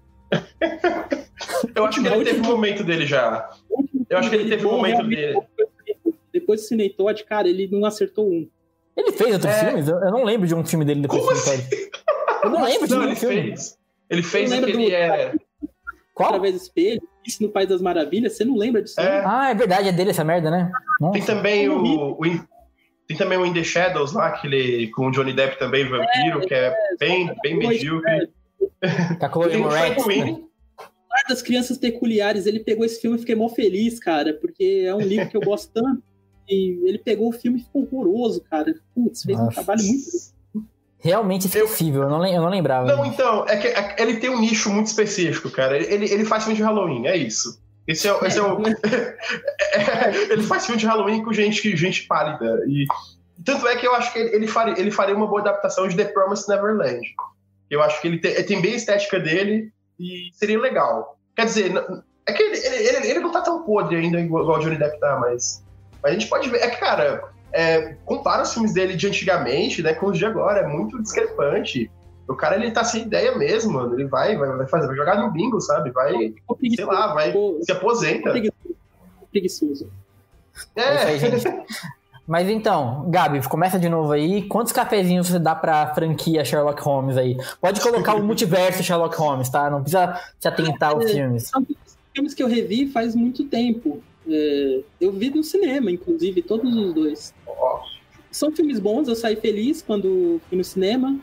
Eu acho que ele teve um momento dele já. Eu acho que ele teve um momento dele. Depois do Cine Todd, cara, ele não acertou um. Ele fez outros é... filmes? Eu não lembro de um filme dele depois Como do Cine assim? Eu não lembro de um ele filme. Fez. Ele fez aquele. É... Qual? Através do espelho, isso no País das Maravilhas, você não lembra disso? É. Ah, é verdade, é dele essa merda, né? Nossa. Tem também o, o, Tem também o In the Shadows lá, aquele com o Johnny Depp também, vampiro, é, que é, é bem, bem medíocre. Tá com o né? das Crianças Peculiares, ele pegou esse filme e fiquei mó feliz, cara, porque é um livro que eu gosto tanto. E ele pegou o filme e ficou horroroso, cara. Putz, fez Nossa. um trabalho muito realmente esquecível, eu, eu, não, eu não lembrava. Não, então, é que é, ele tem um nicho muito específico, cara. Ele, ele faz filme de Halloween, é isso. Esse é, esse é o. é, <laughs> ele faz filme de Halloween com gente, gente pálida. E tanto é que eu acho que ele, ele, faria, ele faria uma boa adaptação de The Promised Neverland. Eu acho que ele tem, tem bem a estética dele e seria legal. Quer dizer, é que ele, ele, ele não tá tão podre ainda igual, o Johnny Depp tá, mas. Mas a gente pode ver. É que, cara, é, compara os filmes dele de antigamente, né, com os de agora, é muito discrepante. O cara, ele tá sem ideia mesmo, mano. Ele vai, vai, vai fazer, vai jogar no bingo, sabe? Vai, sei lá, vai, se aposenta. Preguiçoso. É. é aí, <laughs> Mas então, Gabi, começa de novo aí. Quantos cafezinhos você dá pra franquia Sherlock Holmes aí? Pode colocar o multiverso Sherlock Holmes, tá? Não precisa se atentar aos é, filmes. São filmes que eu revi faz muito tempo. É, eu vi no cinema, inclusive, todos os dois. São filmes bons, eu saí feliz quando fui no cinema.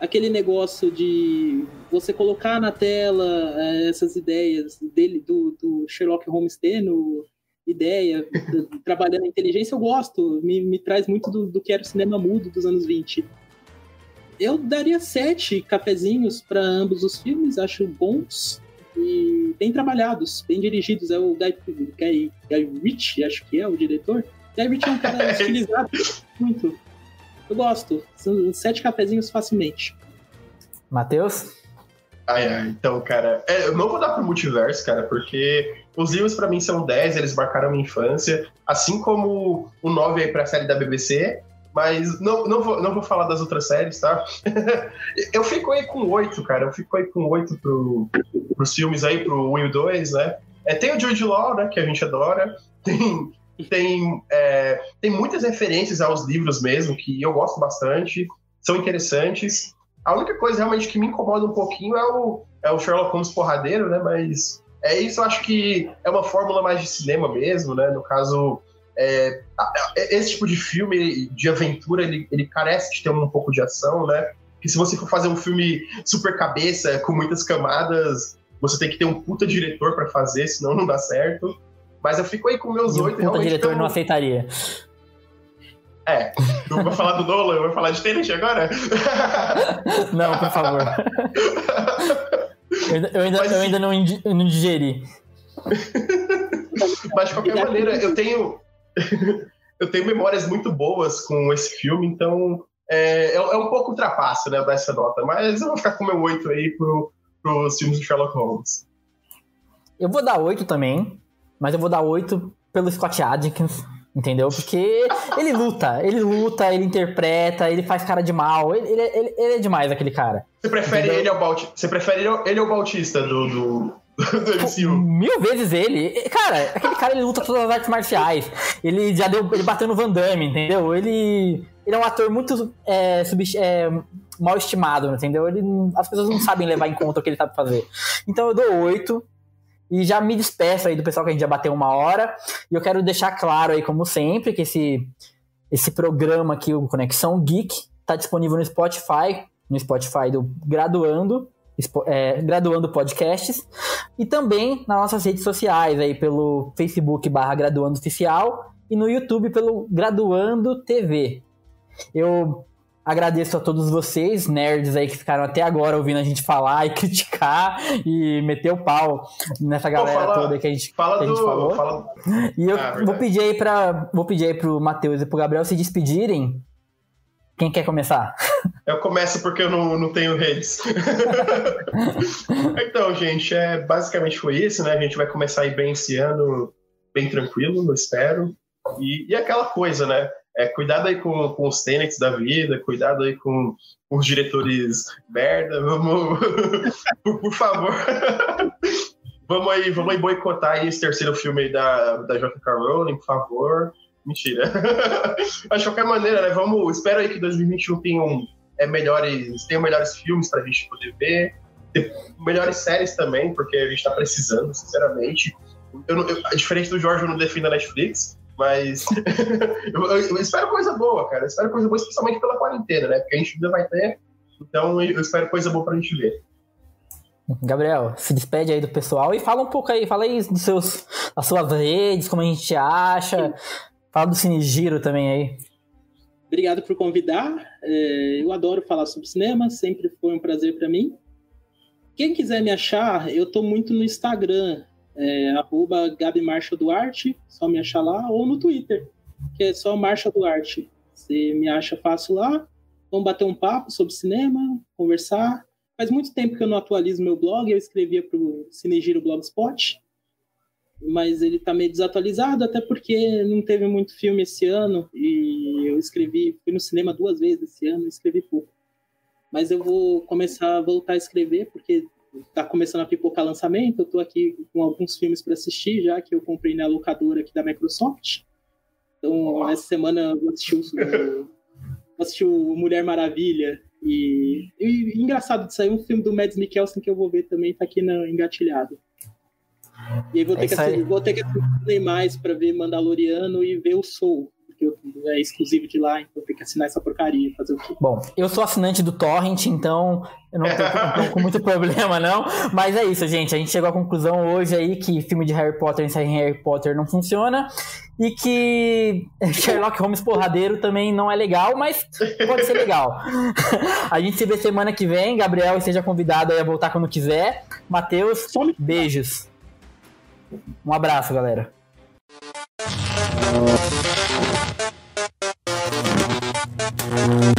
Aquele negócio de você colocar na tela é, essas ideias dele, do, do Sherlock Holmes tendo ideia, <laughs> trabalhando a inteligência, eu gosto. Me, me traz muito do, do que era o cinema mudo dos anos 20. Eu daria sete cafezinhos para ambos os filmes, acho bons e bem trabalhados, bem dirigidos. É o Guy, Guy, Guy Ritchie, acho que é o diretor. Guy Ritchie é um cara <laughs> estilizado muito. Eu gosto. São sete cafezinhos facilmente. Matheus? Ai, ai, então, cara, é, eu não vou dar pro multiverso, cara, porque os livros para mim são 10, eles marcaram minha infância, assim como o 9 aí pra série da BBC, mas não, não, vou, não vou falar das outras séries, tá? <laughs> eu fico aí com oito, cara. Eu fico aí com oito pro, pros filmes aí, pro 1 e 2, né? É, tem o George Law, né? Que a gente adora. <laughs> Tem, tem, é, tem muitas referências aos livros mesmo, que eu gosto bastante. São interessantes. A única coisa realmente que me incomoda um pouquinho é o, é o Sherlock Holmes porradeiro, né? Mas é isso, eu acho que é uma fórmula mais de cinema mesmo, né? No caso, é, esse tipo de filme de aventura, ele, ele carece de ter um pouco de ação, né? Que se você for fazer um filme super cabeça, com muitas camadas, você tem que ter um puta diretor para fazer, senão não dá certo. Mas eu fico aí com meus oito. Um puta diretor não aceitaria. É, não vou falar do Nolan, vou falar de Tenet agora? <laughs> Não, por favor. Eu ainda, eu Mas, eu ainda não, não digeri. Mas de qualquer maneira, eu tenho. eu tenho memórias muito boas com esse filme, então é, é, é um pouco ultrapasso, né, dessa nota. Mas eu vou ficar com meu 8 aí pro, pros filmes de Sherlock Holmes. Eu vou dar 8 também, mas eu vou dar 8 pelo Scott Adkins Entendeu? Porque ele luta, ele luta, ele interpreta, ele faz cara de mal. Ele, ele, ele, ele é demais, aquele cara. Você prefere ele ao Bautista? Você prefere ele ao, ele ao Bautista do, do, <laughs> do MCU? Mil vezes ele. Cara, aquele cara ele luta todas as artes marciais. Ele já deu. Ele bateu no Van Damme, entendeu? Ele. Ele é um ator muito é, sub, é, mal estimado, entendeu? Ele, as pessoas não sabem levar em conta o que ele sabe fazer. Então eu dou oito. E já me despeço aí do pessoal que a gente já bateu uma hora. E eu quero deixar claro aí, como sempre, que esse, esse programa aqui, o Conexão Geek, está disponível no Spotify, no Spotify do Graduando, é, Graduando Podcasts, e também nas nossas redes sociais, aí pelo Facebook barra Graduando Oficial e no YouTube pelo Graduando TV. Eu Agradeço a todos vocês, nerds aí que ficaram até agora ouvindo a gente falar e <laughs> criticar e meter o pau nessa galera fala, toda que a gente, que a gente do, falou. Fala... E eu ah, vou pedir aí para vou pedir aí pro Matheus e pro Gabriel se despedirem. Quem quer começar? <laughs> Eu começo porque eu não, não tenho redes. <laughs> então, gente, é, basicamente foi isso, né? A gente vai começar aí bem esse ano, bem tranquilo, eu espero. E, e aquela coisa, né? É, cuidado aí com, com os Tenets da vida, cuidado aí com, com os diretores merda, vamos, <laughs> por, por, favor, <laughs> vamos aí, vamos aí boicotar aí esse terceiro filme aí da, da J.K. Rowling, por favor. Mentira. <laughs> Mas de qualquer maneira, né, vamos, espero aí que 2021 tenham é, melhores, tenham melhores filmes pra gente poder ver, melhores séries também, porque a gente tá precisando, sinceramente. Eu, eu, diferente do Jorge, eu não defino a Netflix, mas <laughs> eu, eu, espero coisa boa, cara. Eu espero coisa boa, especialmente pela quarentena, né? Porque a gente ainda vai ter. Então eu espero coisa boa pra gente ver. Gabriel, se despede aí do pessoal e fala um pouco aí, fala aí dos seus, das suas redes, como a gente acha. Fala do Cine Giro também aí. Obrigado por convidar. É, eu adoro falar sobre cinema, sempre foi um prazer para mim. Quem quiser me achar, eu tô muito no Instagram é, arroba Gabi Marcha Duarte, só me achar lá, ou no Twitter, que é só Marcha Duarte. Você me acha fácil lá, vamos bater um papo sobre cinema, conversar. Faz muito tempo que eu não atualizo meu blog, eu escrevia para o Cinegiro Blogspot, mas ele está meio desatualizado, até porque não teve muito filme esse ano, e eu escrevi, fui no cinema duas vezes esse ano, escrevi pouco. Mas eu vou começar a voltar a escrever, porque tá começando a pipocar lançamento. Eu tô aqui com alguns filmes para assistir já que eu comprei na locadora aqui da Microsoft. Então, essa semana eu vou assistir o, <laughs> vou assistir o Mulher Maravilha. E, e, engraçado disso aí, um filme do Mads Mikkelsen que eu vou ver também, tá aqui na, engatilhado. E aí vou ter, é que assistir, vou ter que assistir mais para ver Mandaloriano e ver o Soul porque é exclusivo de lá, então tem que assinar essa porcaria, fazer o quê? Bom, eu sou assinante do Torrent, então eu não tô, com muito <laughs> problema, não. Mas é isso, gente. A gente chegou à conclusão hoje aí que filme de Harry Potter sem Harry Potter não funciona. E que <laughs> Sherlock Holmes porradeiro também não é legal, mas pode ser legal. <laughs> a gente se vê semana que vem. Gabriel, seja convidado a voltar quando quiser. Matheus, beijos. Um abraço, galera. you